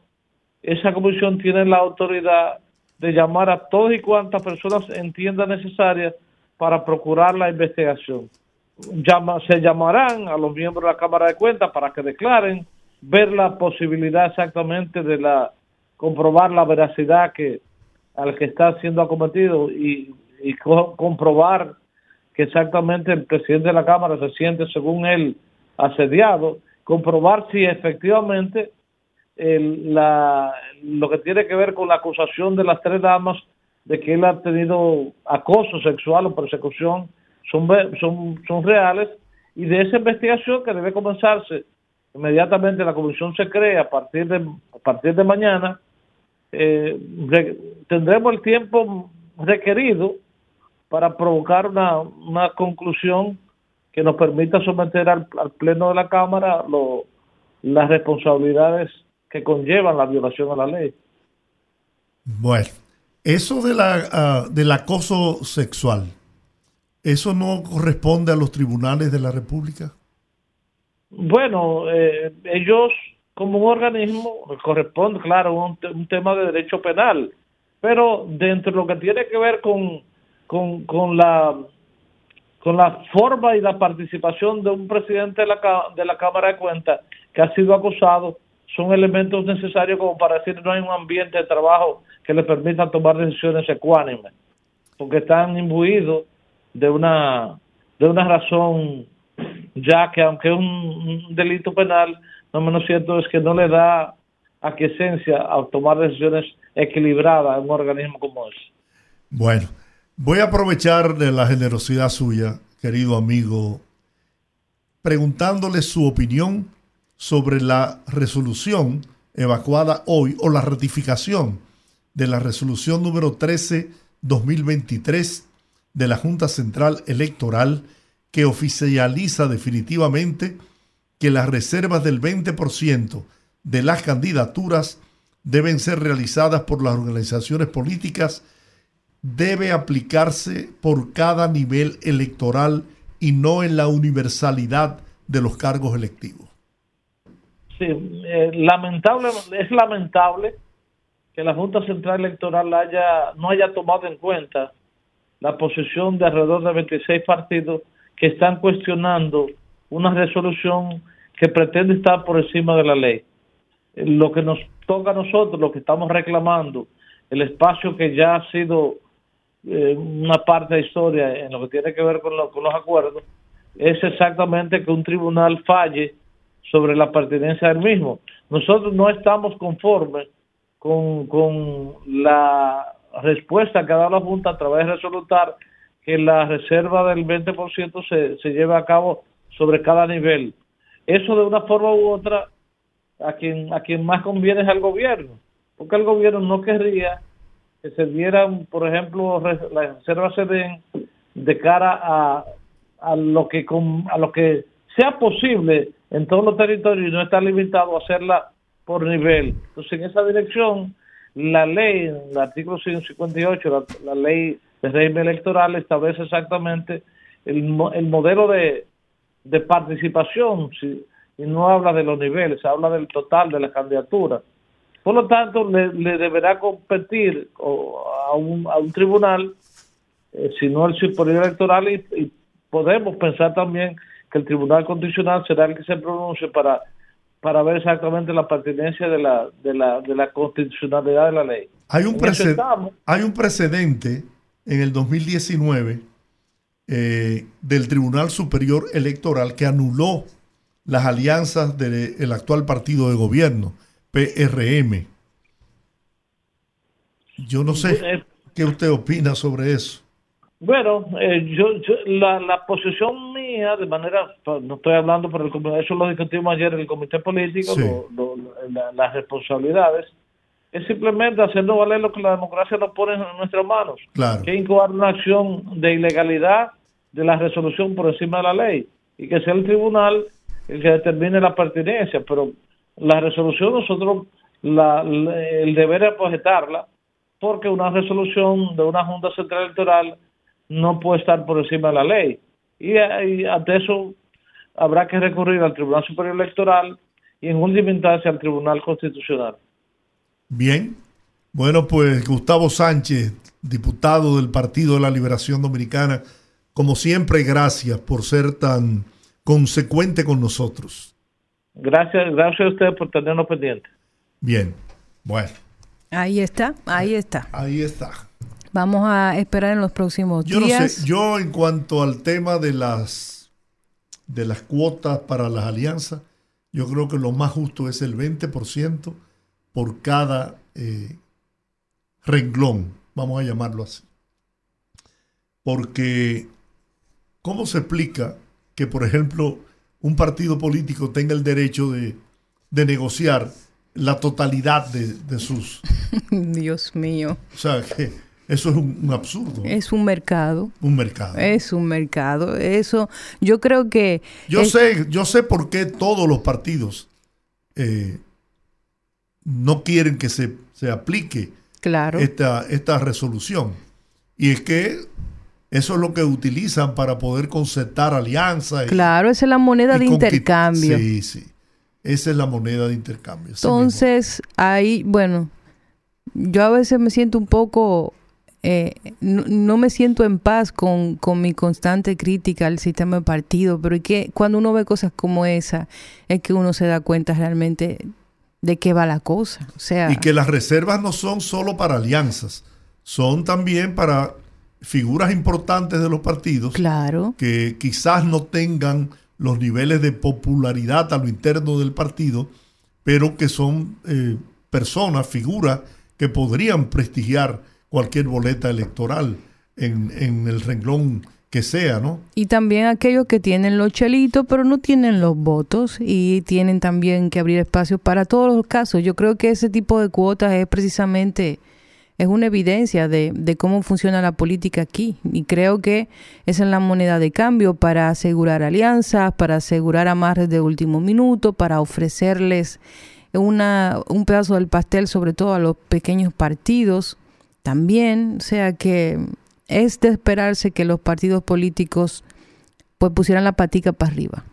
G: esa comisión tiene la autoridad de llamar a todas y cuantas personas entienda necesarias para procurar la investigación. Llama, se llamarán a los miembros de la Cámara de Cuentas para que declaren, ver la posibilidad exactamente de la comprobar la veracidad que al que está siendo acometido y, comprobar que exactamente el presidente de la Cámara se siente, según él, asediado comprobar si efectivamente la, lo que tiene que ver con la acusación de las tres damas de que él ha tenido acoso sexual o persecución son, son, son reales y de esa investigación que debe comenzarse inmediatamente la comisión se crea a partir de, a partir de mañana, eh, tendremos el tiempo requerido para provocar una, una conclusión que nos permita someter al, Pleno de la Cámara las responsabilidades que conllevan la violación a la ley.
A: Bueno, eso de la, ah, del acoso sexual, ¿eso no corresponde a los tribunales de la República?
G: Bueno, eh, ellos como un organismo corresponde, claro, un, un tema de derecho penal, pero dentro de lo que tiene que ver con, con, con la con la forma y la participación de un presidente de la, de la Cámara de Cuentas que ha sido acusado son elementos necesarios como para decir no hay un ambiente de trabajo que le permita tomar decisiones ecuánimes, porque están imbuidos de una, de una razón ya que aunque es un, delito penal, no menos cierto es que no le da aquiescencia a tomar decisiones equilibradas en un organismo como ese.
A: Bueno, voy a aprovechar de la generosidad suya, querido amigo, preguntándole su opinión sobre la resolución evacuada hoy o la ratificación de la resolución número 13-2023 de la Junta Central Electoral que oficializa definitivamente que las reservas del 20% de las candidaturas deben ser realizadas por las organizaciones políticas, debe aplicarse por cada nivel electoral y no en la universalidad de los cargos electivos.
G: Sí, eh, lamentable, es lamentable que la Junta Central Electoral haya, no haya tomado en cuenta la posición de alrededor de 26 partidos que están cuestionando una resolución que pretende estar por encima de la ley. Lo que nos toca a nosotros, lo que estamos reclamando, el espacio que ya ha sido eh, una parte de historia en lo que tiene que ver con, los acuerdos, es exactamente que un tribunal falle sobre la pertenencia del mismo. Nosotros no estamos conformes con, con la respuesta que ha dado la Junta a través de resolutar que la reserva del 20% se, se lleve a cabo sobre cada nivel. Eso de una forma u otra, a quien, a quien más conviene es al gobierno, porque el gobierno no querría que se dieran, por ejemplo, las reservas se den de cara a, a lo que a lo que sea posible en todos los territorios y no está limitado a hacerla por nivel. Entonces, en esa dirección, la ley, el artículo 158, la, la ley de régimen electoral establece exactamente el, el modelo de, de participación si, y no habla de los niveles, habla del total de la candidatura. Por lo tanto, le, le deberá competir a, un, a un tribunal, eh, si no el superior electoral, y, podemos pensar también que el Tribunal Constitucional será el que se pronuncie para, para ver exactamente la pertinencia de la, de la, de la constitucionalidad de la ley.
A: Hay un, hay un precedente en el 2019 eh, del Tribunal Superior Electoral que anuló las alianzas del actual partido de gobierno, PRM. Yo no sé eh, qué usted opina sobre eso.
G: Bueno, eh, yo, la, la, posición mía, de manera, no estoy hablando por el eso lo discutimos ayer en el comité político, las responsabilidades, es simplemente haciendo valer lo que la democracia nos pone en nuestras manos, que incoar una acción de ilegalidad de la resolución por encima de la ley y que sea el tribunal el que determine la pertinencia, pero la resolución nosotros la, el deber es objetarla porque una resolución de una Junta Central Electoral no puede estar por encima de la ley. Y, y ante eso habrá que recurrir al Tribunal Superior Electoral y en última instancia al Tribunal Constitucional.
A: Bien. Bueno, pues Gustavo Sánchez, diputado del Partido de la Liberación Dominicana, como siempre, gracias por ser tan consecuente con nosotros.
G: Gracias, gracias a usted por tenernos pendiente.
A: Bien, bueno.
B: Ahí está, ahí está.
A: Ahí está.
B: Vamos a esperar en los próximos días. Yo no sé,
A: yo en cuanto al tema de las de las cuotas para las alianzas, yo creo que lo más justo es el 20% por cada eh, renglón, vamos a llamarlo así. Porque, ¿cómo se explica que, por ejemplo, un partido político tenga el derecho de, de negociar la totalidad de, de, sus...
B: Dios mío.
A: O sea, que eso es un, un, absurdo.
B: Es un mercado.
A: Un mercado.
B: Es un mercado. Eso, yo creo que...
A: Yo,
B: es,
A: sé, yo sé por qué todos los partidos eh, no quieren que se, se aplique
B: claro.
A: esta, esta resolución. Y es que eso es lo que utilizan para poder concertar alianzas.
B: Claro, esa es la moneda de intercambio.
A: Sí, sí. Esa es la moneda de intercambio.
B: Entonces, ahí, bueno, yo a veces me siento un poco, eh, no, no, me siento en paz con, con, mi constante crítica al sistema de partido, pero es que cuando uno ve cosas como esa, es que uno se da cuenta realmente de qué va la cosa. O sea,
A: y que las reservas no son solo para alianzas, son también para figuras importantes de los partidos
B: claro.
A: que quizás no tengan los niveles de popularidad a lo interno del partido, pero que son eh, personas, figuras que podrían prestigiar cualquier boleta electoral en, en, el renglón que sea, ¿no?
B: Y también aquellos que tienen los chelitos, pero no tienen los votos y tienen también que abrir espacio para todos los casos. Yo creo que ese tipo de cuotas es precisamente es una evidencia de, de, cómo funciona la política aquí. Y creo que esa es la moneda de cambio para asegurar alianzas, para asegurar amarres de último minuto, para ofrecerles una, un pedazo del pastel, sobre todo a los pequeños partidos también. O sea que es de esperarse que los partidos políticos pues pusieran la patica para arriba.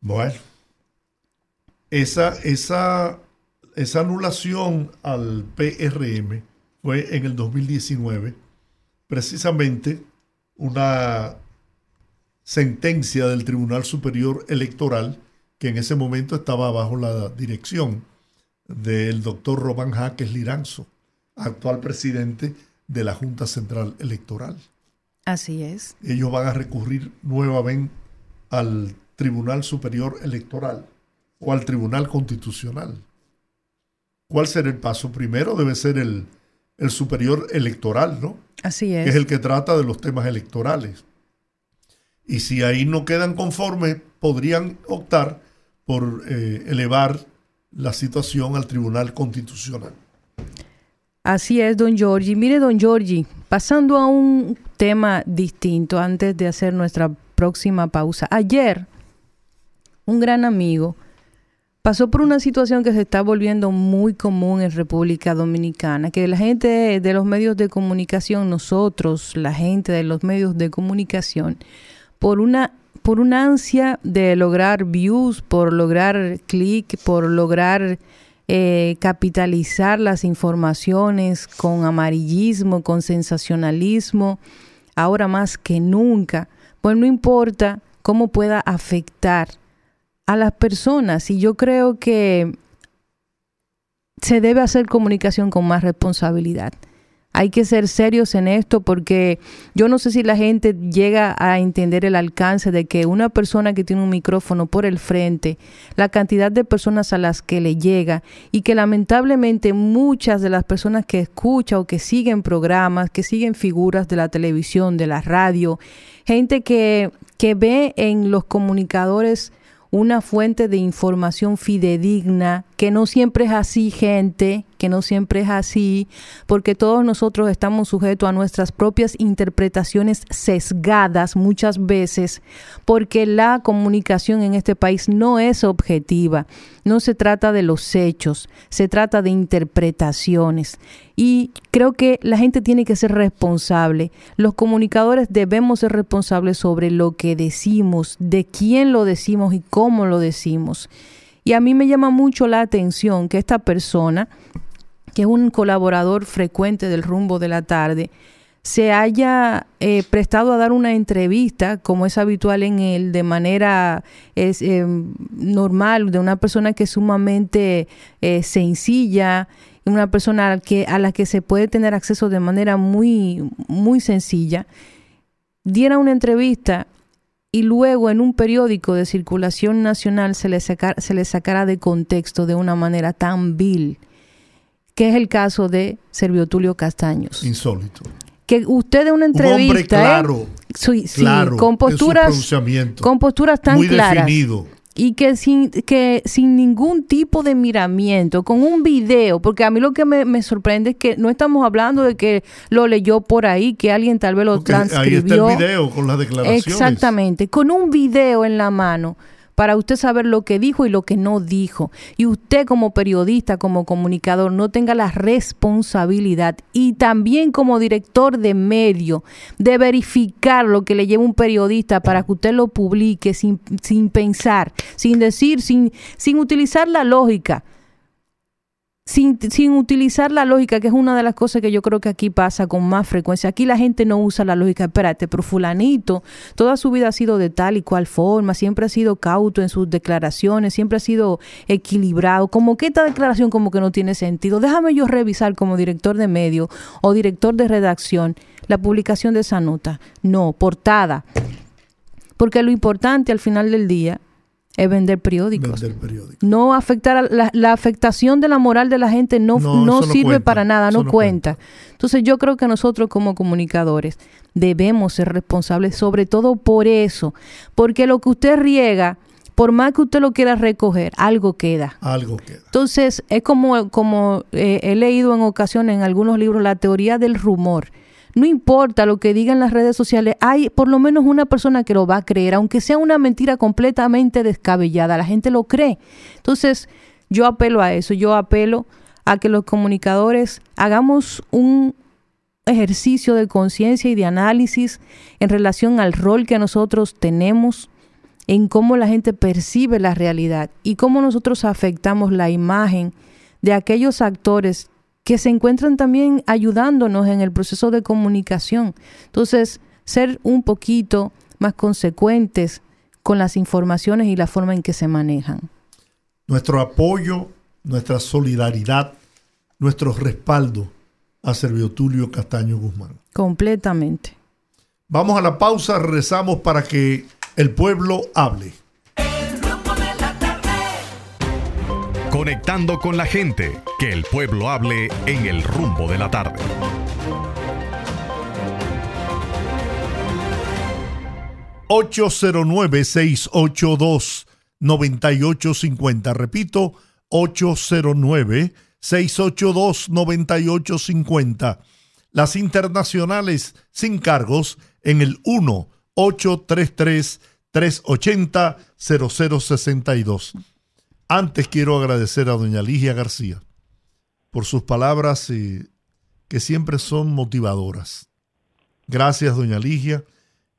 A: Bueno, esa, esa esa anulación al PRM fue en el 2019, precisamente una sentencia del Tribunal Superior Electoral que en ese momento estaba bajo la dirección del doctor Román Jaques Liranzo, actual presidente de la Junta Central Electoral.
B: Así es.
A: Ellos van a recurrir nuevamente al Tribunal Superior Electoral o al Tribunal Constitucional. ¿Cuál será el paso? Primero debe ser el, el superior electoral, ¿no?
B: Así es.
A: Que es el que trata de los temas electorales. Y si ahí no quedan conformes, podrían optar por eh, elevar la situación al Tribunal Constitucional.
B: Así es, don Giorgi. Mire, don Giorgi, pasando a un tema distinto antes de hacer nuestra próxima pausa. Ayer, un gran amigo pasó por una situación que se está volviendo muy común en República Dominicana, que la gente de los medios de comunicación, nosotros, la gente de los medios de comunicación, por una por una ansia de lograr views, por lograr clic, por lograr eh, capitalizar las informaciones con amarillismo, con sensacionalismo, ahora más que nunca, pues no importa cómo pueda afectar a las personas y yo creo que se debe hacer comunicación con más responsabilidad. Hay que ser serios en esto porque yo no sé si la gente llega a entender el alcance de que una persona que tiene un micrófono por el frente, la cantidad de personas a las que le llega y que lamentablemente muchas de las personas que escuchan o que siguen programas, que siguen figuras de la televisión, de la radio, gente que, que ve en los comunicadores una fuente de información fidedigna, que no siempre es así, gente, que no siempre es así, porque todos nosotros estamos sujetos a nuestras propias interpretaciones sesgadas muchas veces, porque la comunicación en este país no es objetiva, no se trata de los hechos, se trata de interpretaciones. Y creo que la gente tiene que ser responsable. Los comunicadores debemos ser responsables sobre lo que decimos, de quién lo decimos y cómo lo decimos. Y a mí me llama mucho la atención que esta persona, que es un colaborador frecuente del rumbo de la tarde, se haya eh, prestado a dar una entrevista, como es habitual en él, de manera es, eh, normal, de una persona que es sumamente eh, sencilla, una persona a, que, a la que se puede tener acceso de manera muy, muy sencilla, diera una entrevista y luego en un periódico de circulación nacional se le, sacar, se le sacara de contexto de una manera tan vil, que es el caso de Servio Tulio Castaños.
A: Insólito.
B: que usted de una
A: Un hombre
B: entrevista, ¿eh?
A: claro,
B: Sí, sí,
A: claro
B: con posturas, con posturas tan
A: muy
B: claras
A: definido.
B: Y que sin que sin ningún tipo de miramiento, con un video, porque a mí lo que me, me sorprende es que no estamos hablando de que lo leyó por ahí, que alguien tal vez lo
A: Porque ahí está
B: transcribió.
A: el video con las declaraciones.
B: Exactamente, con un video en la mano para usted saber lo que dijo y lo que no dijo. Y usted como periodista, como comunicador, no tenga la responsabilidad y también como director de medio de verificar lo que le lleva un periodista para que usted lo publique sin, sin pensar, sin decir, sin, sin utilizar la lógica sin, sin utilizar la lógica, que es una de las cosas que yo creo que aquí pasa con más frecuencia. Aquí la gente no usa la lógica, espérate, pero fulanito, toda su vida ha sido de tal y cual forma, siempre ha sido cauto en sus declaraciones, siempre ha sido equilibrado, como que esta declaración como que no tiene sentido. Déjame yo revisar como director de medio o director de redacción la publicación de esa nota. No, portada. Porque lo importante al final del día es vender periódicos.
A: Vender.
B: No afectar a la, la afectación de la moral de la gente no,
A: No,
B: sirve
A: cuenta,
B: para nada, no cuenta. Entonces yo creo que nosotros como comunicadores debemos ser responsables sobre todo por eso, porque lo que usted riega, por más que usted lo quiera recoger, algo queda.
A: Algo queda.
B: Entonces, es como, como eh, he leído en ocasiones en algunos libros la teoría del rumor. No importa lo que digan las redes sociales, hay por lo menos una persona que lo va a creer, aunque sea una mentira completamente descabellada, la gente lo cree. Entonces, yo apelo a eso, yo apelo a que los comunicadores hagamos un ejercicio de conciencia y de análisis en relación al rol que nosotros tenemos en cómo la gente percibe la realidad y cómo nosotros afectamos la imagen de aquellos actores que se encuentran también ayudándonos en el proceso de comunicación. Entonces, ser un poquito más consecuentes con las informaciones y la forma en que se manejan.
A: Nuestro apoyo, nuestra solidaridad, nuestro respaldo a Servio Tulio Castaño Guzmán.
B: Completamente.
A: Vamos a la pausa, regresamos para que el pueblo hable.
C: Conectando con la gente, que el pueblo hable en el rumbo de la tarde.
A: ...809-682-9850. Repito, 809-682-9850. Las internacionales sin cargos en el 1-833-380-0062. Antes quiero agradecer a doña Ligia García por sus palabras eh, que siempre son motivadoras. Gracias, doña Ligia.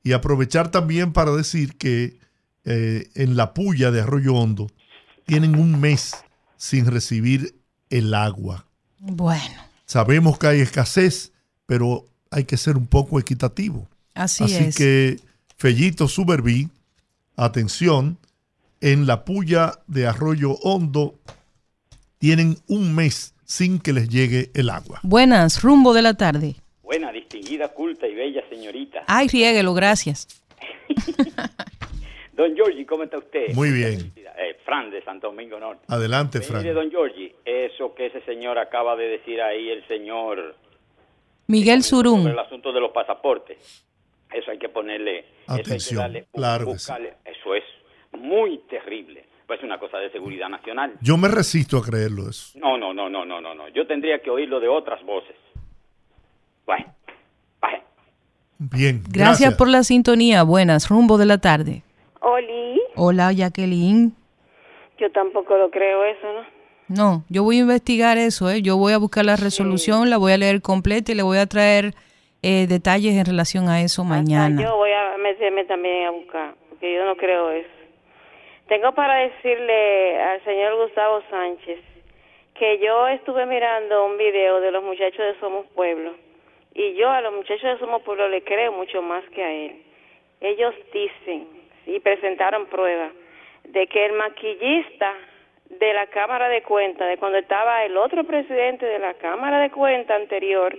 A: Y aprovechar también para decir que eh, en la puya de Arroyo Hondo tienen un mes sin recibir el agua.
B: Bueno,
A: Sabemos que hay escasez, pero hay que ser un poco equitativo.
B: así,
A: Así
B: es.
A: que, Fellito Suberví, atención, en la puya de Arroyo Hondo tienen un mes sin que les llegue el agua.
B: Buenas, rumbo de la tarde.
H: Buena, distinguida, culta y bella señorita.
B: Ay, riéguelo, gracias.
H: Don Giorgi, ¿cómo está usted?
A: Muy bien.
H: Eh, Fran de Santo Domingo Norte.
A: Adelante, Frank.
H: Mire, don Giorgi, eso que ese señor acaba de decir ahí, el señor...
B: Miguel
H: sobre
B: Surún.
H: el asunto de los pasaportes. Eso hay que ponerle... eso hay que
A: Atención,
H: darle
A: claro que
H: buscarle- Eso es muy terrible. Pues es una cosa de seguridad nacional.
A: Yo me resisto a creerlo eso.
H: No, no, no, no, no, no, no. Yo tendría que oírlo de otras voces. Bueno.
A: Bien.
B: Gracias, por la sintonía. Buenas, rumbo de la tarde.
I: Oli,
B: Hola, Jacqueline.
I: yo tampoco lo creo eso, ¿no?
B: No, yo voy a investigar eso, ¿eh? Yo voy a buscar la resolución, la voy a leer completa y le voy a traer eh, detalles en relación a eso mañana.
I: Yo voy a meterme también a buscar, porque yo no creo eso. Tengo para decirle al señor Gustavo Sánchez que yo estuve mirando un video de los muchachos de Somos Pueblo y yo a los muchachos de Somos Pueblo le creo mucho más que a él. Ellos dicen y presentaron pruebas de que el maquillista de la Cámara de Cuentas, de cuando estaba el otro presidente de la Cámara de Cuentas anterior,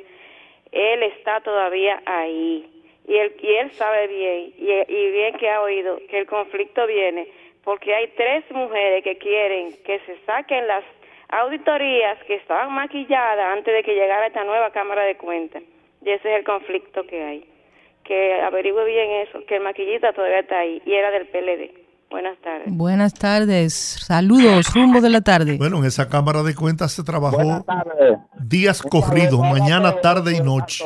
I: él está todavía ahí. Y él, y él sabe bien, y, y bien que ha oído, que el conflicto viene porque hay tres mujeres que quieren que se saquen las auditorías que estaban maquilladas antes de que llegara esta nueva Cámara de Cuentas. Y ese es el conflicto que hay. Que averigüe bien eso, que el maquillista todavía está ahí y era del PLD. Buenas tardes.
B: Buenas tardes. Saludos, rumbo de la tarde.
A: Bueno, en esa Cámara de Cuentas se trabajó días corridos, mañana, tarde y noche.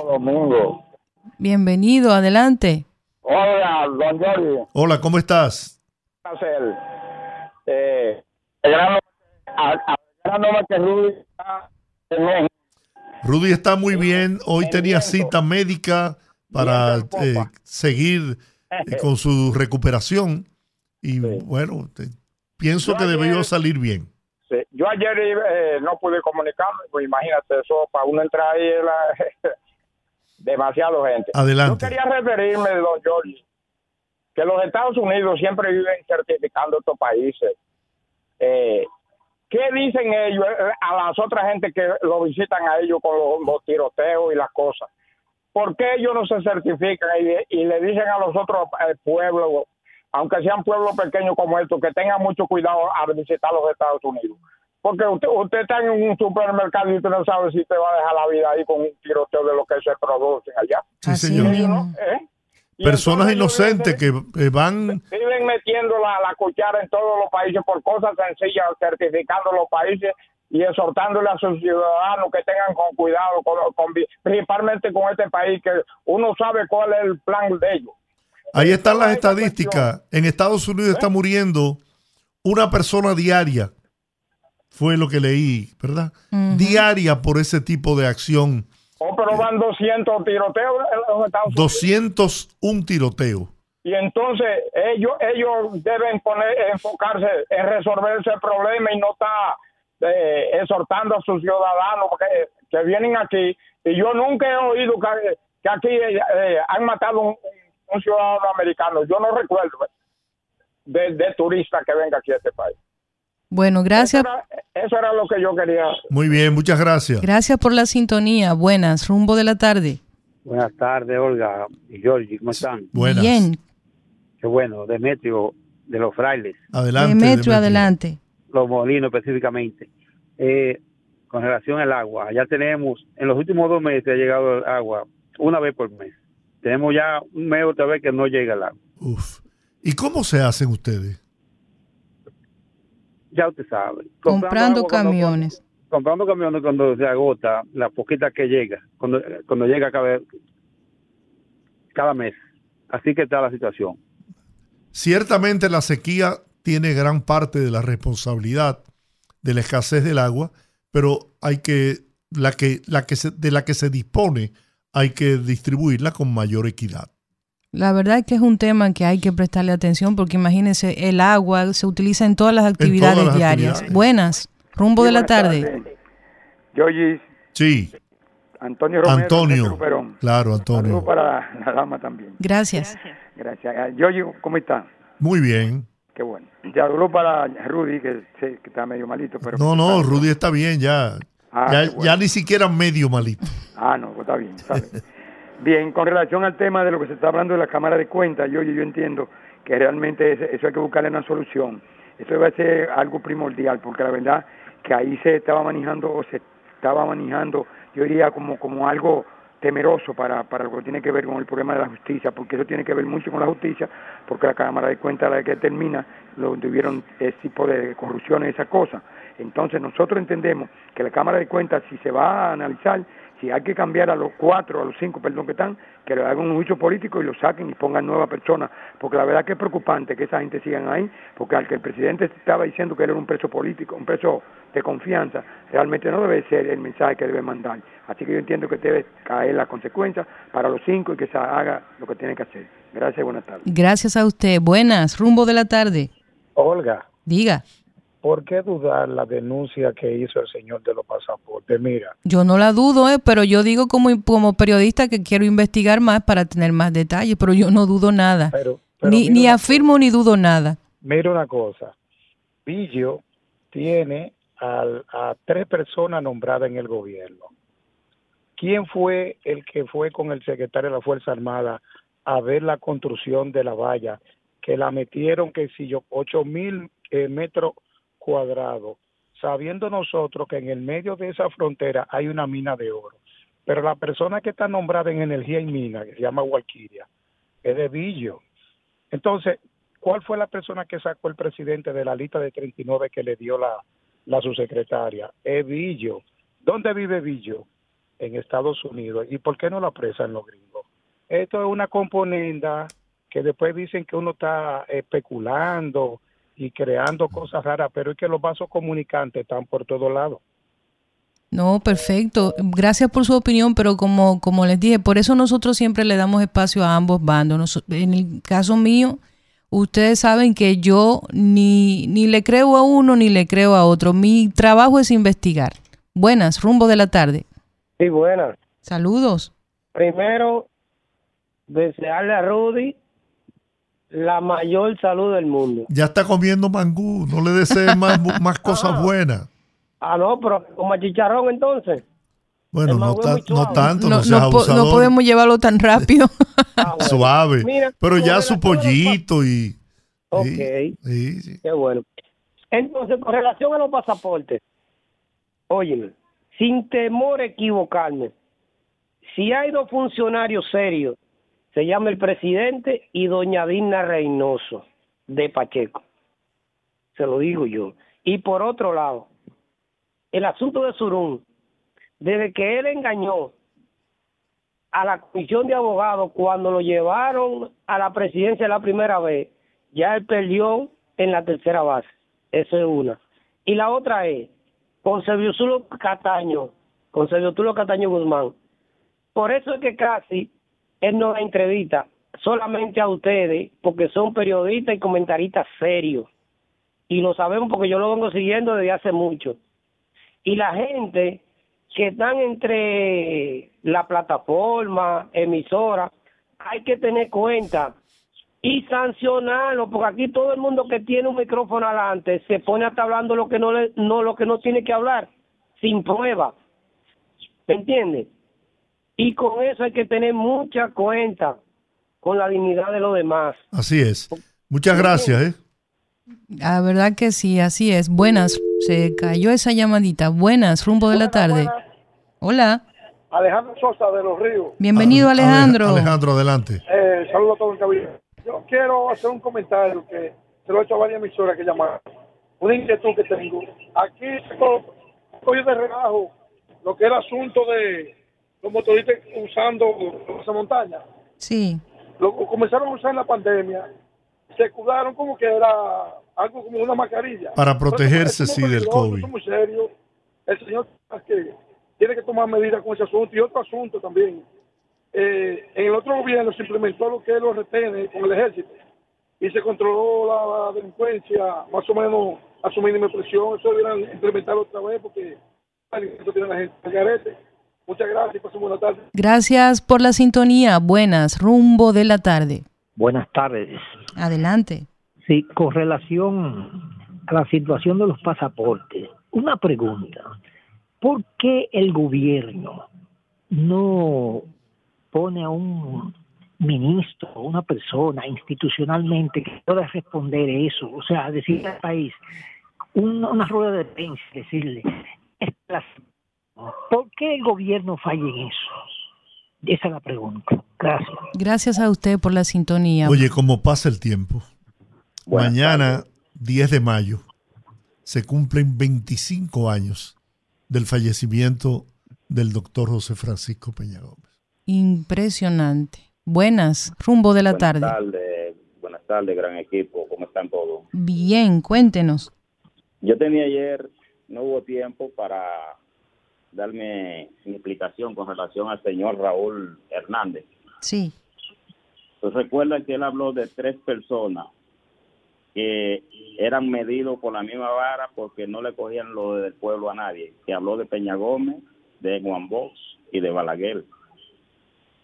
B: Bienvenido, adelante.
J: Hola, don Jordi.
A: Hola, ¿cómo estás?
J: Placer. Eh, a- que Rudy está en México.
A: Rudy está muy bien. Hoy tenía cita médica para eh, seguir eh, con su recuperación. Y bueno, te- pienso que debió salir bien.
J: Sí. Yo ayer eh, no pude comunicarme, pues imagínate, eso para uno entrar ahí, la- demasiado gente.
A: Adelante.
J: Yo quería referirme, don Jordi, que los Estados Unidos siempre viven certificando estos países. Eh, ¿Qué dicen ellos eh, a las otras gente que lo visitan a ellos con los, los tiroteos y las cosas? ¿Por qué ellos no se certifican y, y le dicen a los otros eh, pueblos, aunque sean pueblos pequeños como estos, que tengan mucho cuidado al visitar los Estados Unidos? Porque usted, usted está en un supermercado y usted no sabe si te va a dejar la vida ahí con un tiroteo de lo que se produce allá.
A: Sí, señor.
J: ¿Eh?
A: Personas inocentes que eh, van
J: viven metiendo la, la cuchara en todos los países por cosas sencillas, certificando los países y exhortándole a sus ciudadanos que tengan con cuidado, con, con- principalmente con este país, que uno sabe cuál es el plan de ellos.
A: Ahí están las estadísticas. En Estados Unidos está muriendo una persona diaria. Fue lo que leí, ¿verdad? Diaria por ese tipo de acción.
J: Oh, pero van 200 tiroteos en los Estados Unidos.
A: 201 tiroteo.
J: Y entonces ellos ellos deben poner enfocarse en resolver ese problema y no está eh, exhortando a sus ciudadanos que, que vienen aquí. Y yo nunca he oído que, que aquí eh, eh, han matado un, un ciudadano americano. Yo no recuerdo eh, de, de turista que venga aquí a este país.
B: Bueno, gracias.
J: Eso era lo que yo quería.
A: Muy bien, muchas gracias.
B: Gracias por la sintonía. Buenas, rumbo de la tarde.
K: Buenas tardes, Olga y Georgie, ¿cómo están?
B: Bien.
K: Qué bueno, Demetrio, de los frailes.
B: Demetrio, adelante.
K: Los molinos específicamente. Eh, con relación al agua, ya tenemos, en los últimos dos meses ha llegado el agua una vez por mes. Tenemos ya un mes otra vez que no llega el agua.
A: Uf. ¿Y cómo se hacen ustedes?
K: Ya usted sabe.
B: Comprando
K: agua cuando-
B: camiones.
K: comprando camiones cuando se agota la poquita que llega, cuando, cuando llega cada, cada mes. Así que está la situación.
A: Ciertamente la sequía tiene gran parte de la responsabilidad de la escasez del agua, pero hay que la que la que se, de la que se dispone hay que distribuirla con mayor equidad.
B: La verdad es que es un tema que hay que prestarle atención porque imagínense, el agua se utiliza en todas las actividades
A: las
B: diarias.
A: actividades.
B: Buenas, rumbo
L: Sí,
B: de la tarde.
L: Yoyis,
A: Sí,
L: Antonio Romero.
A: Antonio. Claro, Antonio.
L: para la dama también.
B: Gracias.
L: Gracias. Ah, Yoyi, ¿cómo está?
A: Muy bien.
L: Qué bueno. Ya habló para Rudy, que sé que está medio malito, pero...
A: No, no, Rudy está bien ya.
L: Ah,
A: ya,
L: bueno.
A: ya ni siquiera medio malito.
L: Ah, no, pues está bien, está bien. Bien, con relación al tema de lo que se está hablando de la Cámara de Cuentas, yo, yo entiendo que realmente eso hay que buscarle una solución. Eso debe ser algo primordial, porque la verdad que ahí se estaba manejando, o se estaba manejando, yo diría como, como algo temeroso para, para lo que tiene que ver con el problema de la justicia, porque eso tiene que ver mucho con la justicia, porque la Cámara de Cuentas la que termina, lo tuvieron ese tipo de corrupción y esas cosas. Entonces nosotros entendemos que la Cámara de Cuentas, si se va a analizar, si hay que cambiar a los cuatro, a los cinco, perdón, que están, que le hagan un juicio político y lo saquen y pongan nuevas personas, porque la verdad que es preocupante que esa gente sigan ahí, porque al que el presidente estaba diciendo que él era un preso político, un preso de confianza, realmente no debe ser el mensaje que debe mandar. Así que yo entiendo que debe caer la consecuencia para los cinco y que se haga lo que tiene que hacer. Gracias y buenas tardes.
B: Gracias a usted. Buenas, rumbo de la tarde.
M: Olga,
B: Diga,
M: ¿por qué dudar la denuncia que hizo el señor de los pasaportes? Mira,
B: yo no la dudo, eh, pero yo digo como, como periodista que quiero investigar más para tener más detalles, pero yo no dudo nada.
M: pero, pero
B: ni ni afirmo ni dudo nada.
M: Mira una cosa, Pillo tiene al- a tres personas nombradas en el gobierno. ¿Quién fue el que fue con el secretario de la Fuerza Armada a ver la construcción de la valla? Que la metieron, que si yo, ocho mil eh, metros cuadrados, sabiendo nosotros que en el medio de esa frontera hay una mina de oro. pero la persona que está nombrada en energía y mina, que se llama Walquiria, es de Villo. Entonces, ¿cuál fue la persona que sacó el presidente de la lista de 39 que le dio la, la subsecretaria? Es. ¿Dónde vive Villo? En Estados Unidos. ¿Y por qué no la apresan los gringos? Esto es una componenda que después dicen que uno está especulando y creando cosas raras, pero es que los vasos comunicantes están por todos lados.
B: No, perfecto. Gracias por su opinión, pero como, como les dije, por eso nosotros siempre le damos espacio a ambos bandos. Nos- en el caso mío, ustedes saben que yo ni, ni le creo a uno ni le creo a otro. Mi trabajo es investigar. Buenas, rumbo de la tarde.
N: Sí, buenas.
B: Saludos.
N: Primero, desearle a Rudy la mayor salud del mundo.
A: Ya está comiendo mangú, no le desees más, más cosas buenas.
N: Ah, no, pero como chicharrón entonces.
A: Bueno, no, ta- no
N: suave.
A: tanto, no,
B: No,
A: seas
B: no po- no podemos llevarlo tan rápido.
A: Suave.
N: Mira,
A: Pero ya su pollito y...
N: Ok.
A: Sí, sí.
N: Qué bueno. Entonces, con relación a los pasaportes, óyeme, sin temor a equivocarme, si hay dos funcionarios serios, se llama el presidente y doña Dina Reynoso de Pacheco. Se lo digo yo. Y por otro lado, el asunto de Surún, desde que él engañó a la comisión de abogados cuando lo llevaron a la presidencia la primera vez, ya él perdió en la tercera base. Eso es una. Y la otra es, con Serviusulo Cataño, con Serviusulo Cataño Guzmán. Por eso es que casi él no da entrevista solamente a ustedes, porque son periodistas y comentaristas serios. Y lo sabemos porque yo lo vengo siguiendo desde hace mucho. Y la gente que están entre la plataforma, emisora, hay que tener cuenta y sancionarlo, porque aquí todo el mundo que tiene un micrófono adelante se pone hasta hablando lo que no le, no lo que no tiene que hablar, sin prueba. ¿Me entiendes? Y con eso hay que tener mucha cuenta con la dignidad de los demás.
A: Así es. Muchas gracias, ¿eh?
B: La verdad que sí, así es. Buenas, se cayó esa llamadita. Buenas, rumbo de la tarde. Hola,
O: Alejandro Sosa de Los Ríos.
B: bienvenido Alejandro.
A: Alejandro, adelante.
O: Eh, saludos a todos en. Yo quiero hacer un comentario que se lo he hecho a varias emisoras que llamaron. Una inquietud que tengo. Aquí se cogió de relajo lo que es el asunto de los motoristas usando esa montaña.
B: Sí,
O: Lo comenzaron a usar en la pandemia. Se cuidaron como que era algo como una mascarilla.
A: Para protegerse,
O: Eso
A: sí, del COVID.
O: eso es muy serio. El señor que tiene que tomar medidas con ese asunto y otro asunto también. Eh, en el otro gobierno se implementó lo que es los retenes con el ejército y se controló la, la delincuencia más o menos a su mínima presión. Eso deberían implementarlo otra vez porque eso tiene la gente al garete. Muchas gracias y pasen buena tarde.
B: gracias por la sintonía. Buenas, rumbo de la tarde.
P: Buenas tardes.
B: Adelante.
P: Sí, con relación a la situación de los pasaportes, una pregunta. ¿Por qué el gobierno no pone a un ministro, una persona institucionalmente que pueda responder eso? O sea, decirle al país, un- una rueda de prensa, decirle, "Esta es la- ¿por qué el gobierno falla en eso? Esa es la pregunta. Gracias.
B: Gracias a usted por la sintonía.
A: Oye, como pasa el tiempo. Mañana, 10 de mayo, se cumplen 25 años del fallecimiento del doctor José Francisco Peña Gómez.
B: Impresionante. Buenas, rumbo de la
Q: Buenas
B: tarde.
Q: tardes, buenas tardes, gran equipo. ¿Cómo están todos?
B: Bien, cuéntenos.
Q: Yo tenía ayer, no hubo tiempo para darme mi explicación con relación al señor Raúl Hernández.
B: Sí,
Q: Pues recuerda que él habló de tres personas que eran medidos por la misma vara porque no le cogían lo del pueblo a nadie. Que habló de Peña Gómez, de Juan Bosch y de Balaguer.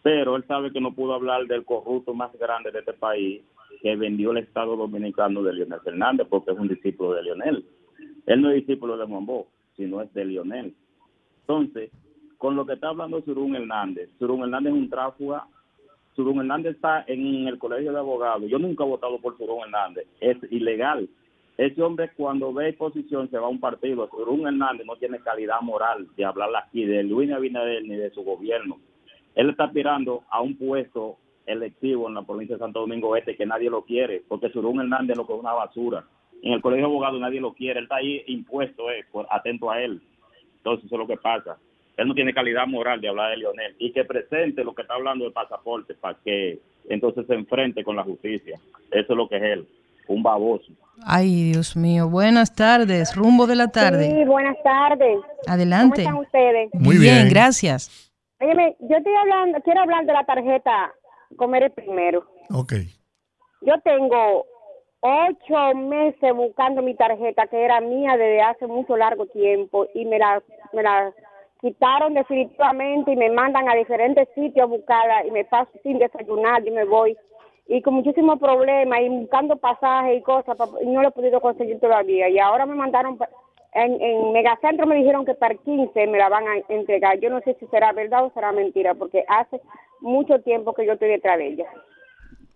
Q: Pero él sabe que no pudo hablar del corrupto más grande de este país que vendió el Estado Dominicano de Leonel Fernández porque es un discípulo de Leonel. Él no es discípulo de Juan Bosch, sino es de Leonel. Entonces, con lo que está hablando Surún Hernández, Surún Hernández es un tráfuga Surún Hernández está en el colegio de abogados. Yo nunca he votado por Surún Hernández. Es ilegal. Ese hombre cuando ve posición se va a un partido. Surún Hernández no tiene calidad moral de hablar aquí de Luis Abinader ni de su gobierno. Él está aspirando a un puesto electivo en la provincia de Santo Domingo Este que nadie lo quiere, porque Surún Hernández lo que es una basura. En el colegio de abogados nadie lo quiere, él está ahí impuesto, eh, atento a él. Entonces eso es lo que pasa. Él no tiene calidad moral de hablar de Lionel y que presente lo que está hablando de pasaporte para que entonces se enfrente con la justicia. Eso es lo que es él, un baboso.
B: Ay, Dios mío. Buenas tardes. Rumbo de la tarde.
R: Sí, buenas tardes.
B: Adelante.
R: ¿Cómo están ustedes?
B: Muy bien, gracias.
R: Óyeme, yo estoy hablando, quiero hablar de la tarjeta Comer el Primero.
A: Ok.
R: Yo tengo ocho meses buscando mi tarjeta que era mía desde hace mucho largo tiempo y me la, me la quitaron definitivamente y me mandan a diferentes sitios a buscarla y me paso sin desayunar y me voy. Y con muchísimos problemas y buscando pasajes y cosas y no lo he podido conseguir todavía. Y ahora me mandaron en, en Megacentro me dijeron que para el 15 me la van a entregar. Yo no sé si será verdad o será mentira porque hace mucho tiempo que yo estoy detrás de ella.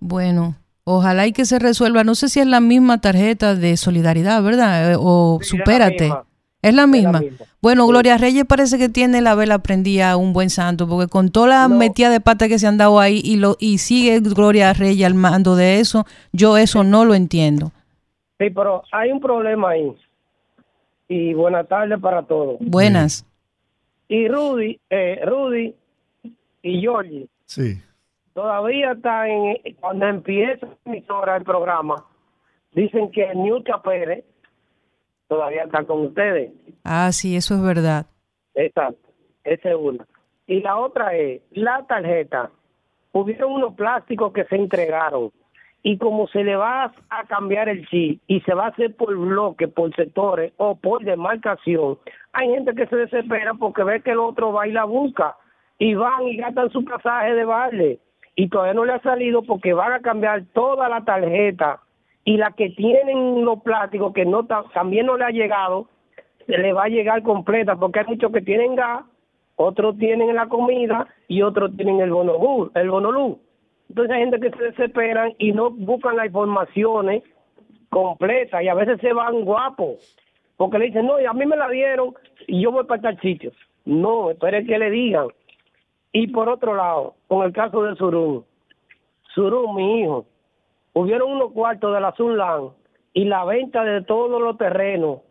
B: Bueno, ojalá y que se resuelva. No sé si es la misma tarjeta de solidaridad, ¿verdad? Eh, O
N: Sí, es la
B: supérate.
N: misma.
B: Es la
N: Es la
B: misma. Bueno, Gloria Reyes parece que tiene la vela prendida a un buen santo, porque con toda la metida de pata que se han dado ahí y lo y sigue Gloria Reyes al mando de eso, yo eso no lo entiendo.
N: Sí, pero hay un problema ahí. Y buenas tardes para todos.
B: Buenas.
N: Y Rudy, eh, Rudy y Georgie
A: Sí.
N: Todavía están en, cuando empieza la emisora el programa, dicen que Newca Pérez todavía está con ustedes.
B: Ah, sí, eso es verdad.
N: Exacto, esa es una. Y la otra es, la tarjeta, hubieron unos plásticos que se entregaron y como se le va a cambiar el chip y se va a hacer por bloque, por sectores o por demarcación, hay gente que se desespera porque ve que el otro va y la busca y van y gastan su pasaje de baile y todavía no le ha salido porque van a cambiar toda la tarjeta y la que tienen los plásticos que no ta- también no le ha llegado se le va a llegar completa porque hay muchos que tienen gas, otros tienen la comida y otros tienen el el bono luz. Entonces hay gente que se desesperan y no buscan las informaciones completas y a veces se van guapos porque le dicen, no, y a mí me la dieron y yo voy para tal sitio. No, espere que le digan. Y por otro lado, con el caso de Surún, Surún, mi hijo, hubieron unos cuartos de la Sunland y la venta de todos los terrenos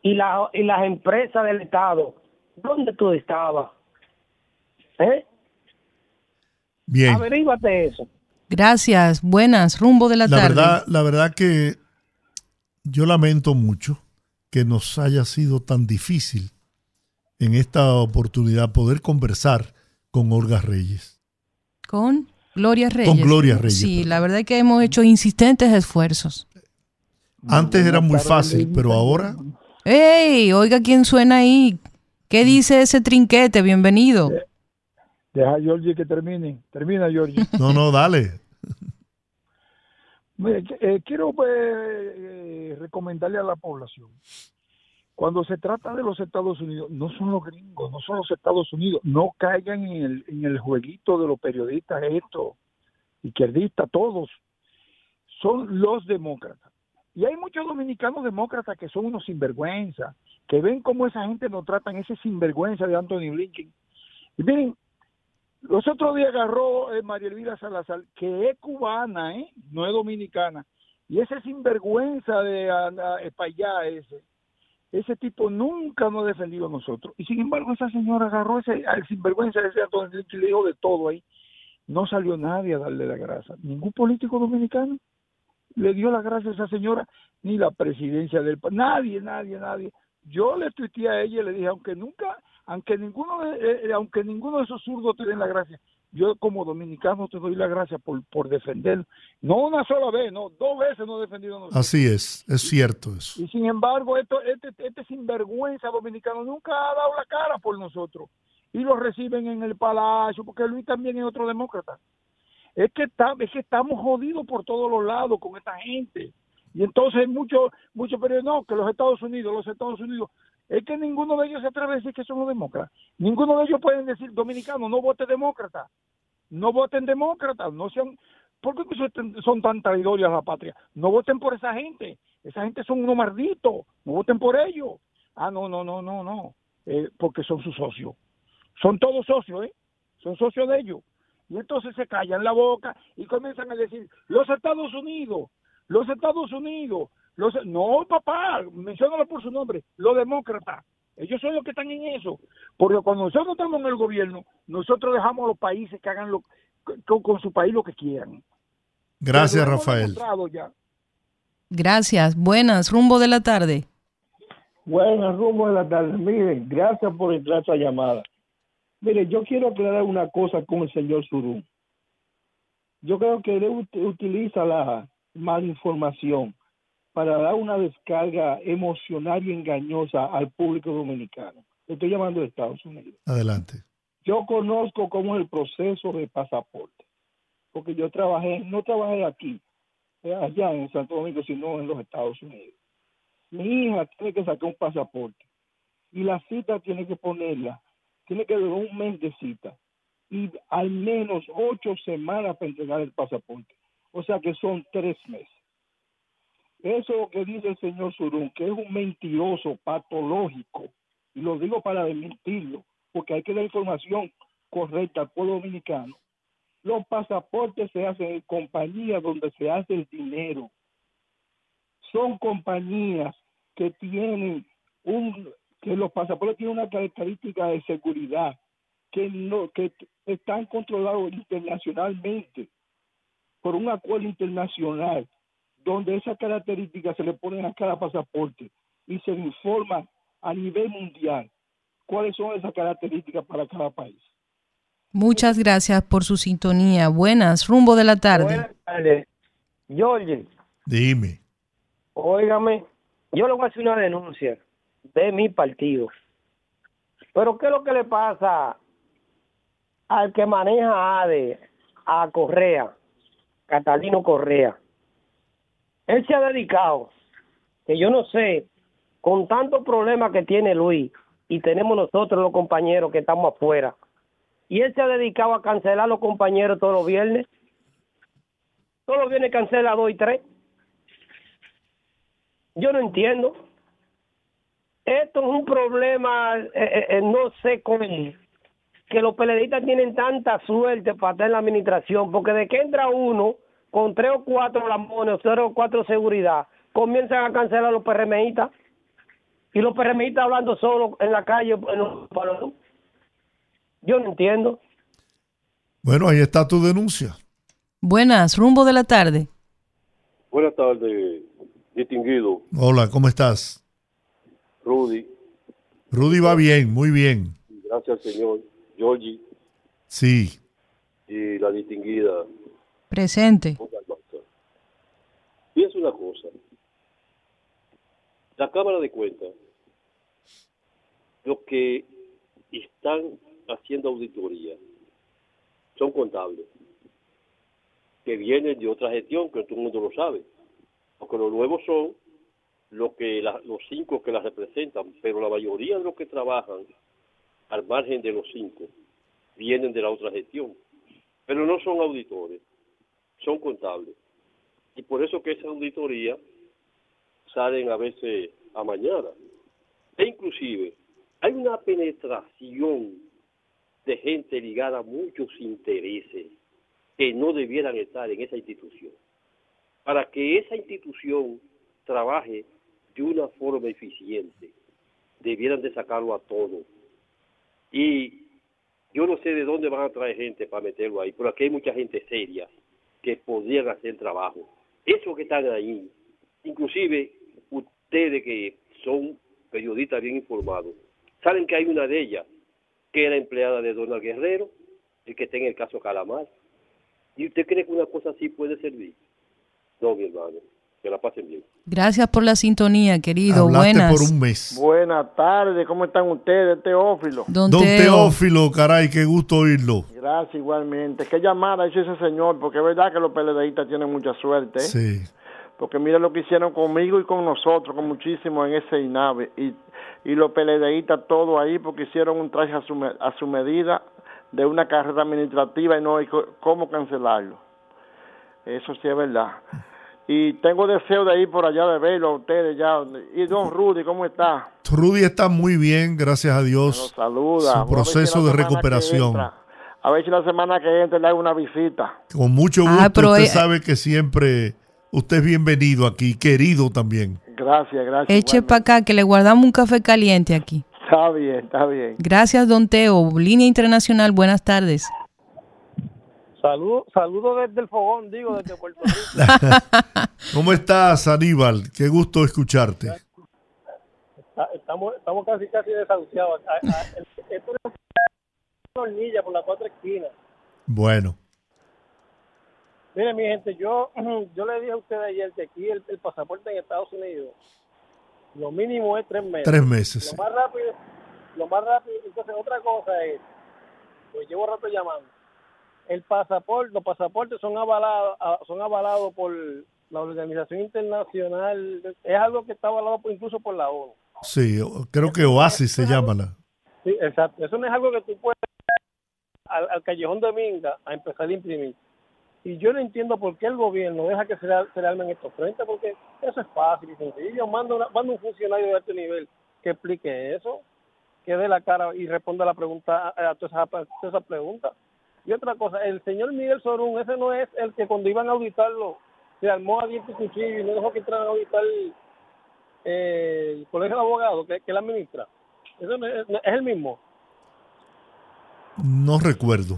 N: y, la, y las empresas del Estado. ¿Dónde tú estabas? ¿Eh?
A: Bien.
N: Averíguate eso.
B: Gracias. Buenas. Rumbo de la,
A: La
B: tarde.
A: verdad, la verdad que yo lamento mucho que nos haya sido tan difícil en esta oportunidad poder conversar con Olga Reyes.
B: Con Gloria Reyes.
A: Gloria Reyes,
B: Sí, la verdad es que hemos hecho insistentes esfuerzos.
A: Antes era muy fácil, pero ahora
B: ¡Ey! Oiga quién suena ahí. ¿Qué dice ese trinquete? Bienvenido.
M: Deja a Georgie que termine. Termina, Georgie.
A: no, no, dale.
M: Mire, eh, quiero pues, eh, recomendarle a la población. Cuando se trata de los Estados Unidos, no son los gringos, no son los Estados Unidos. No caigan en el, jueguito de los periodistas, esto, izquierdistas, todos. Son los demócratas. Y hay muchos dominicanos demócratas que son unos sinvergüenza, que ven cómo esa gente nos tratan, ese sinvergüenza de Anthony Blinken. Y miren, los otros días agarró eh, María Elvira Salazar, que es cubana, ¿eh? no es dominicana, y ese sinvergüenza de uh, para allá, ese, ese tipo nunca nos ha defendido a nosotros. Y sin embargo, esa señora agarró ese, al sinvergüenza ese y le dijo de todo ahí. No salió nadie a darle la grasa, ningún político dominicano le dio la gracia a esa señora, ni la presidencia del país, nadie, nadie, nadie. Yo le tuiteé a ella y le dije, aunque nunca, aunque ninguno de, eh, aunque ninguno de esos zurdos te den la gracia, yo como dominicano te doy la gracia por, por defender, no una sola vez, no, dos veces no he defendido a nosotros.
A: Así es, es cierto eso.
M: Y sin embargo, esto, este, este sinvergüenza dominicano nunca ha dado la cara por nosotros. Y lo reciben en el palacio, porque Luis también es otro demócrata. Es que, está, es que estamos jodidos por todos los lados con esta gente. Y entonces muchos muchos periodistas, no, que los Estados Unidos, los Estados Unidos, es que ninguno de ellos se atreve a decir que son los demócratas. Ninguno de ellos pueden decir, dominicano, no vote demócrata. No voten demócrata, no sean, ¿Por qué son tan traidores a la patria? No voten por esa gente. Esa gente son unos malditos. No voten por ellos. Ah, no, no, no, no, no. Eh, porque son sus socios. Son todos socios, ¿eh? Son socios de ellos. Y entonces se callan la boca y comienzan a decir, los Estados Unidos, los Estados Unidos, los... No, papá, menciónalo por su nombre, los demócratas. Ellos son los que están en eso. Porque cuando nosotros estamos en el gobierno, nosotros dejamos a los países que hagan lo, con, con su país lo que quieran.
A: Gracias, Rafael.
B: Gracias. Buenas. Rumbo de la tarde.
S: Buenas, rumbo de la tarde. Miren, gracias por entrar a esta llamada. Mire, yo quiero aclarar una cosa con el señor Surú. Yo creo que él ut- utiliza la malinformación para dar una descarga emocional y engañosa al público dominicano. Le estoy llamando de Estados Unidos.
A: Adelante.
S: Yo conozco cómo es el proceso de pasaporte, porque yo trabajé, no trabajé aquí, eh, allá en Santo Domingo, sino en los Estados Unidos. Mi hija tiene que sacar un pasaporte y la cita tiene que ponerla, tiene que durar un mes de cita y al menos ocho semanas para entregar el pasaporte. O sea que son tres meses. Eso que dice el señor Surún, que es un mentiroso patológico, y lo digo para desmentirlo, porque hay que dar información correcta al pueblo dominicano. Los pasaportes se hacen en compañías donde se hace el dinero. Son compañías que tienen un que los pasaportes tienen una característica de seguridad que no que están controlados internacionalmente por un acuerdo internacional donde esas características se le ponen a cada pasaporte y se informa a nivel mundial cuáles son esas características para cada país.
B: Muchas gracias por su sintonía. Buenas. Rumbo de la tarde.
N: Buenas tardes. George,
A: Dime.
N: óigame, yo le voy a hacer una denuncia de mi partido. Pero ¿qué es lo que le pasa al que maneja ADE, a Correa, Catalino Correa? Él se ha dedicado, que yo no sé, con tantos problemas que tiene Luis y tenemos nosotros los compañeros que estamos afuera, y él se ha dedicado a cancelar a los compañeros todos los viernes. Todos los viernes cancela dos y tres. Yo no entiendo. Esto es un problema, eh, eh, eh, no sé cómo, que los peleadistas tienen tanta suerte para estar en la administración, porque de que entra uno con tres o cuatro lamones, o cero o cuatro seguridad, comienzan a cancelar a los PRMistas. Y los PRMistas hablando solo en la calle. en los. Yo no entiendo.
A: Bueno, ahí está tu denuncia.
B: Buenas. Rumbo de la tarde.
T: Buenas tardes, distinguido
A: Hola, ¿cómo estás?
T: Rudy.
A: Rudy va bien, muy bien.
T: Gracias, señor Georgie
A: Sí.
T: y la distinguida.
B: Presente.
T: Piensa una cosa. La Cámara de Cuentas, los que están haciendo auditoría son contables, que vienen de otra gestión, que todo el mundo lo sabe. Porque los nuevos son los que la- los cinco que la representan, pero la mayoría de los que trabajan al margen de los cinco vienen de la otra gestión. Pero no son auditores, son contables. Y por eso que esa auditoría salen a veces a mañana. E inclusive hay una penetración de gente ligada a muchos intereses que no debieran estar en esa institución. Para que esa institución trabaje de una forma eficiente, debieran de sacarlo a todo. Y yo no sé de dónde van a traer gente para meterlo ahí, pero aquí hay mucha gente seria que podrían hacer trabajo. Esos que están ahí, inclusive ustedes que son periodistas bien informados, saben que hay una de ellas que era empleada de Donald Guerrero, el que está en el caso Calamar. ¿Y usted cree que una cosa así puede servir? No, mi hermano, que la pasen bien.
B: Gracias por la sintonía, querido.
A: Hablaste
B: Buenas.
A: por un mes.
U: Buenas tardes, ¿cómo están ustedes, Teófilo?
B: Don,
A: Don
B: Teo.
A: Teófilo, caray, qué gusto oírlo.
U: Gracias igualmente. ¿Qué llamada hizo ese señor? Porque es verdad que los peledeístas tienen mucha suerte. ¿eh?
A: Sí.
U: Porque mira lo que hicieron conmigo y con nosotros, con muchísimo en ese INAVE. Y, y los peledeístas todo ahí porque hicieron un traje a su, a su medida de una carrera administrativa y no hay cómo cancelarlo. Eso sí es verdad. Y tengo deseo de ir por allá de verlo a ustedes ya. Y don Rudy, ¿cómo está?
A: Rudy está muy bien, gracias a Dios.
U: Nos saluda.
A: Su
U: Vamos a ver si
A: proceso
U: la
A: de recuperación.
U: entra- A ver si la semana que entra le hago una visita.
A: Con mucho
B: Ah,
A: gusto,
B: pero,
A: usted
B: eh,
A: sabe que siempre usted es bienvenido aquí, querido también.
U: Gracias, gracias.
B: Eche para acá que le guardamos un café caliente aquí.
U: Está bien, está bien.
B: Gracias, don Teo. Línea Internacional, buenas tardes.
V: Saludos saludo desde el fogón, digo, desde Puerto Rico.
A: ¿Cómo estás, Aníbal? Qué gusto escucharte.
V: Estamos, estamos casi casi desahuciados. Esto es una hornilla por las cuatro esquinas.
A: Bueno,
V: Mire, mi gente, yo yo le dije a ustedes ayer que aquí el, el pasaporte en Estados Unidos, lo mínimo es tres meses.
A: Tres meses,
V: Lo más rápido, lo más rápido. Entonces, otra cosa es, pues llevo rato llamando. El pasaporte, los pasaportes son avalados, ah, son avalados por la Organización Internacional. Es algo que está avalado por- incluso por la ONU.
A: sí, creo que Oasis se llama la.
V: Sí, exacto. Eso no es algo que tú puedes al, al callejón de Minga a empezar a imprimir. Y yo no entiendo por qué el gobierno deja que se, le- se le armen estos frentes, porque eso es fácil y sencillo. Manda, una- manda un funcionario de alto nivel que explique eso, que dé la cara y responda a la pregunta, a, todas esas, a todas esas preguntas. Y otra cosa, el señor Miguel Sorún, ese no es el que cuando iban a auditarlo se armó a dientes y cuchillo y no dejó que entraran a auditar el colegio de abogados que, que la administra. Eso no es, no- es el mismo.
A: No recuerdo.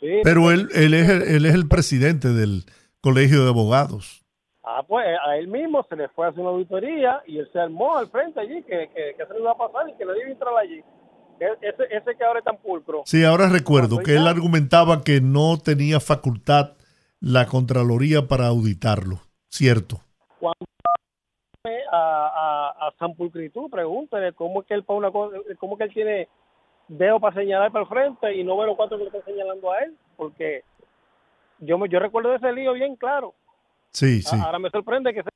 V: Sí.
A: Pero él, él, es, el- él es el presidente del Colegio de Abogados.
V: Ah, pues a él mismo se le fue a hacer una auditoría y él se armó al frente allí, que, que, que se le iba a pasar y que nadie iba a entrar allí. E- Ese, ese que ahora es tan pulcro.
A: Sí, ahora recuerdo que él argumentaba que no tenía facultad la Contraloría para auditarlo. Cierto.
V: Cuando a, a, a San Pulcritud, pregúntale cómo es que él, cómo es que él tiene dedo para señalar para el frente y no ve los cuatro que le están señalando a él, porque yo me, yo recuerdo de ese lío bien claro.
A: Sí, sí.
V: Ahora me sorprende que se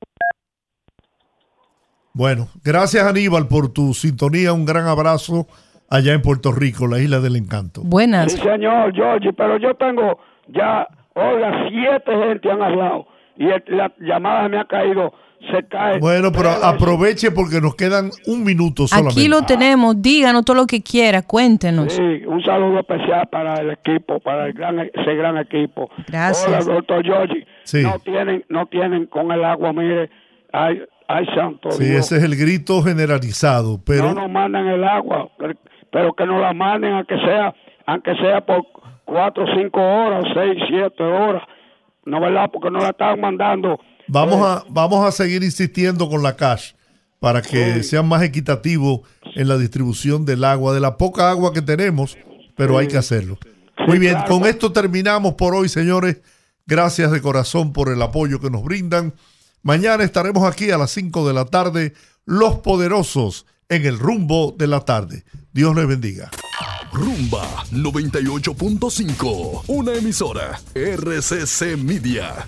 A: Bueno, gracias Aníbal por tu sintonía. Un gran abrazo allá en Puerto Rico, la isla del encanto.
B: Buenas.
M: Sí, señor, George, pero yo tengo ya, oiga, siete gente han hablado y el- la llamada me ha caído, se cae.
A: Bueno, pero aproveche porque nos quedan un minuto solamente.
B: Aquí lo tenemos. Díganos todo lo que quiera. Cuéntenos.
M: Sí, un saludo especial para el equipo, para el gran, ese gran equipo.
B: Gracias.
M: Hola, doctor George.
A: Sí.
M: No tienen, no tienen con el agua, mire, ay, ay santo
A: Sí,
M: Dios.
A: ese es el grito generalizado, pero
M: No nos mandan el agua, pero que nos la manden aunque sea, aunque sea por cuatro, cinco horas, seis, siete horas. No, ¿verdad? Porque no la están mandando.
A: vamos a vamos a seguir insistiendo con la cash para que sean más equitativos en la distribución del agua, de la poca agua que tenemos, pero hay que hacerlo. Muy bien, con esto terminamos por hoy, señores. Gracias de corazón por el apoyo que nos brindan. Mañana estaremos aquí a las 5 de la tarde, los poderosos en el rumbo de la tarde. Dios les bendiga.
C: Rumba 98.5, una emisora RCC Media.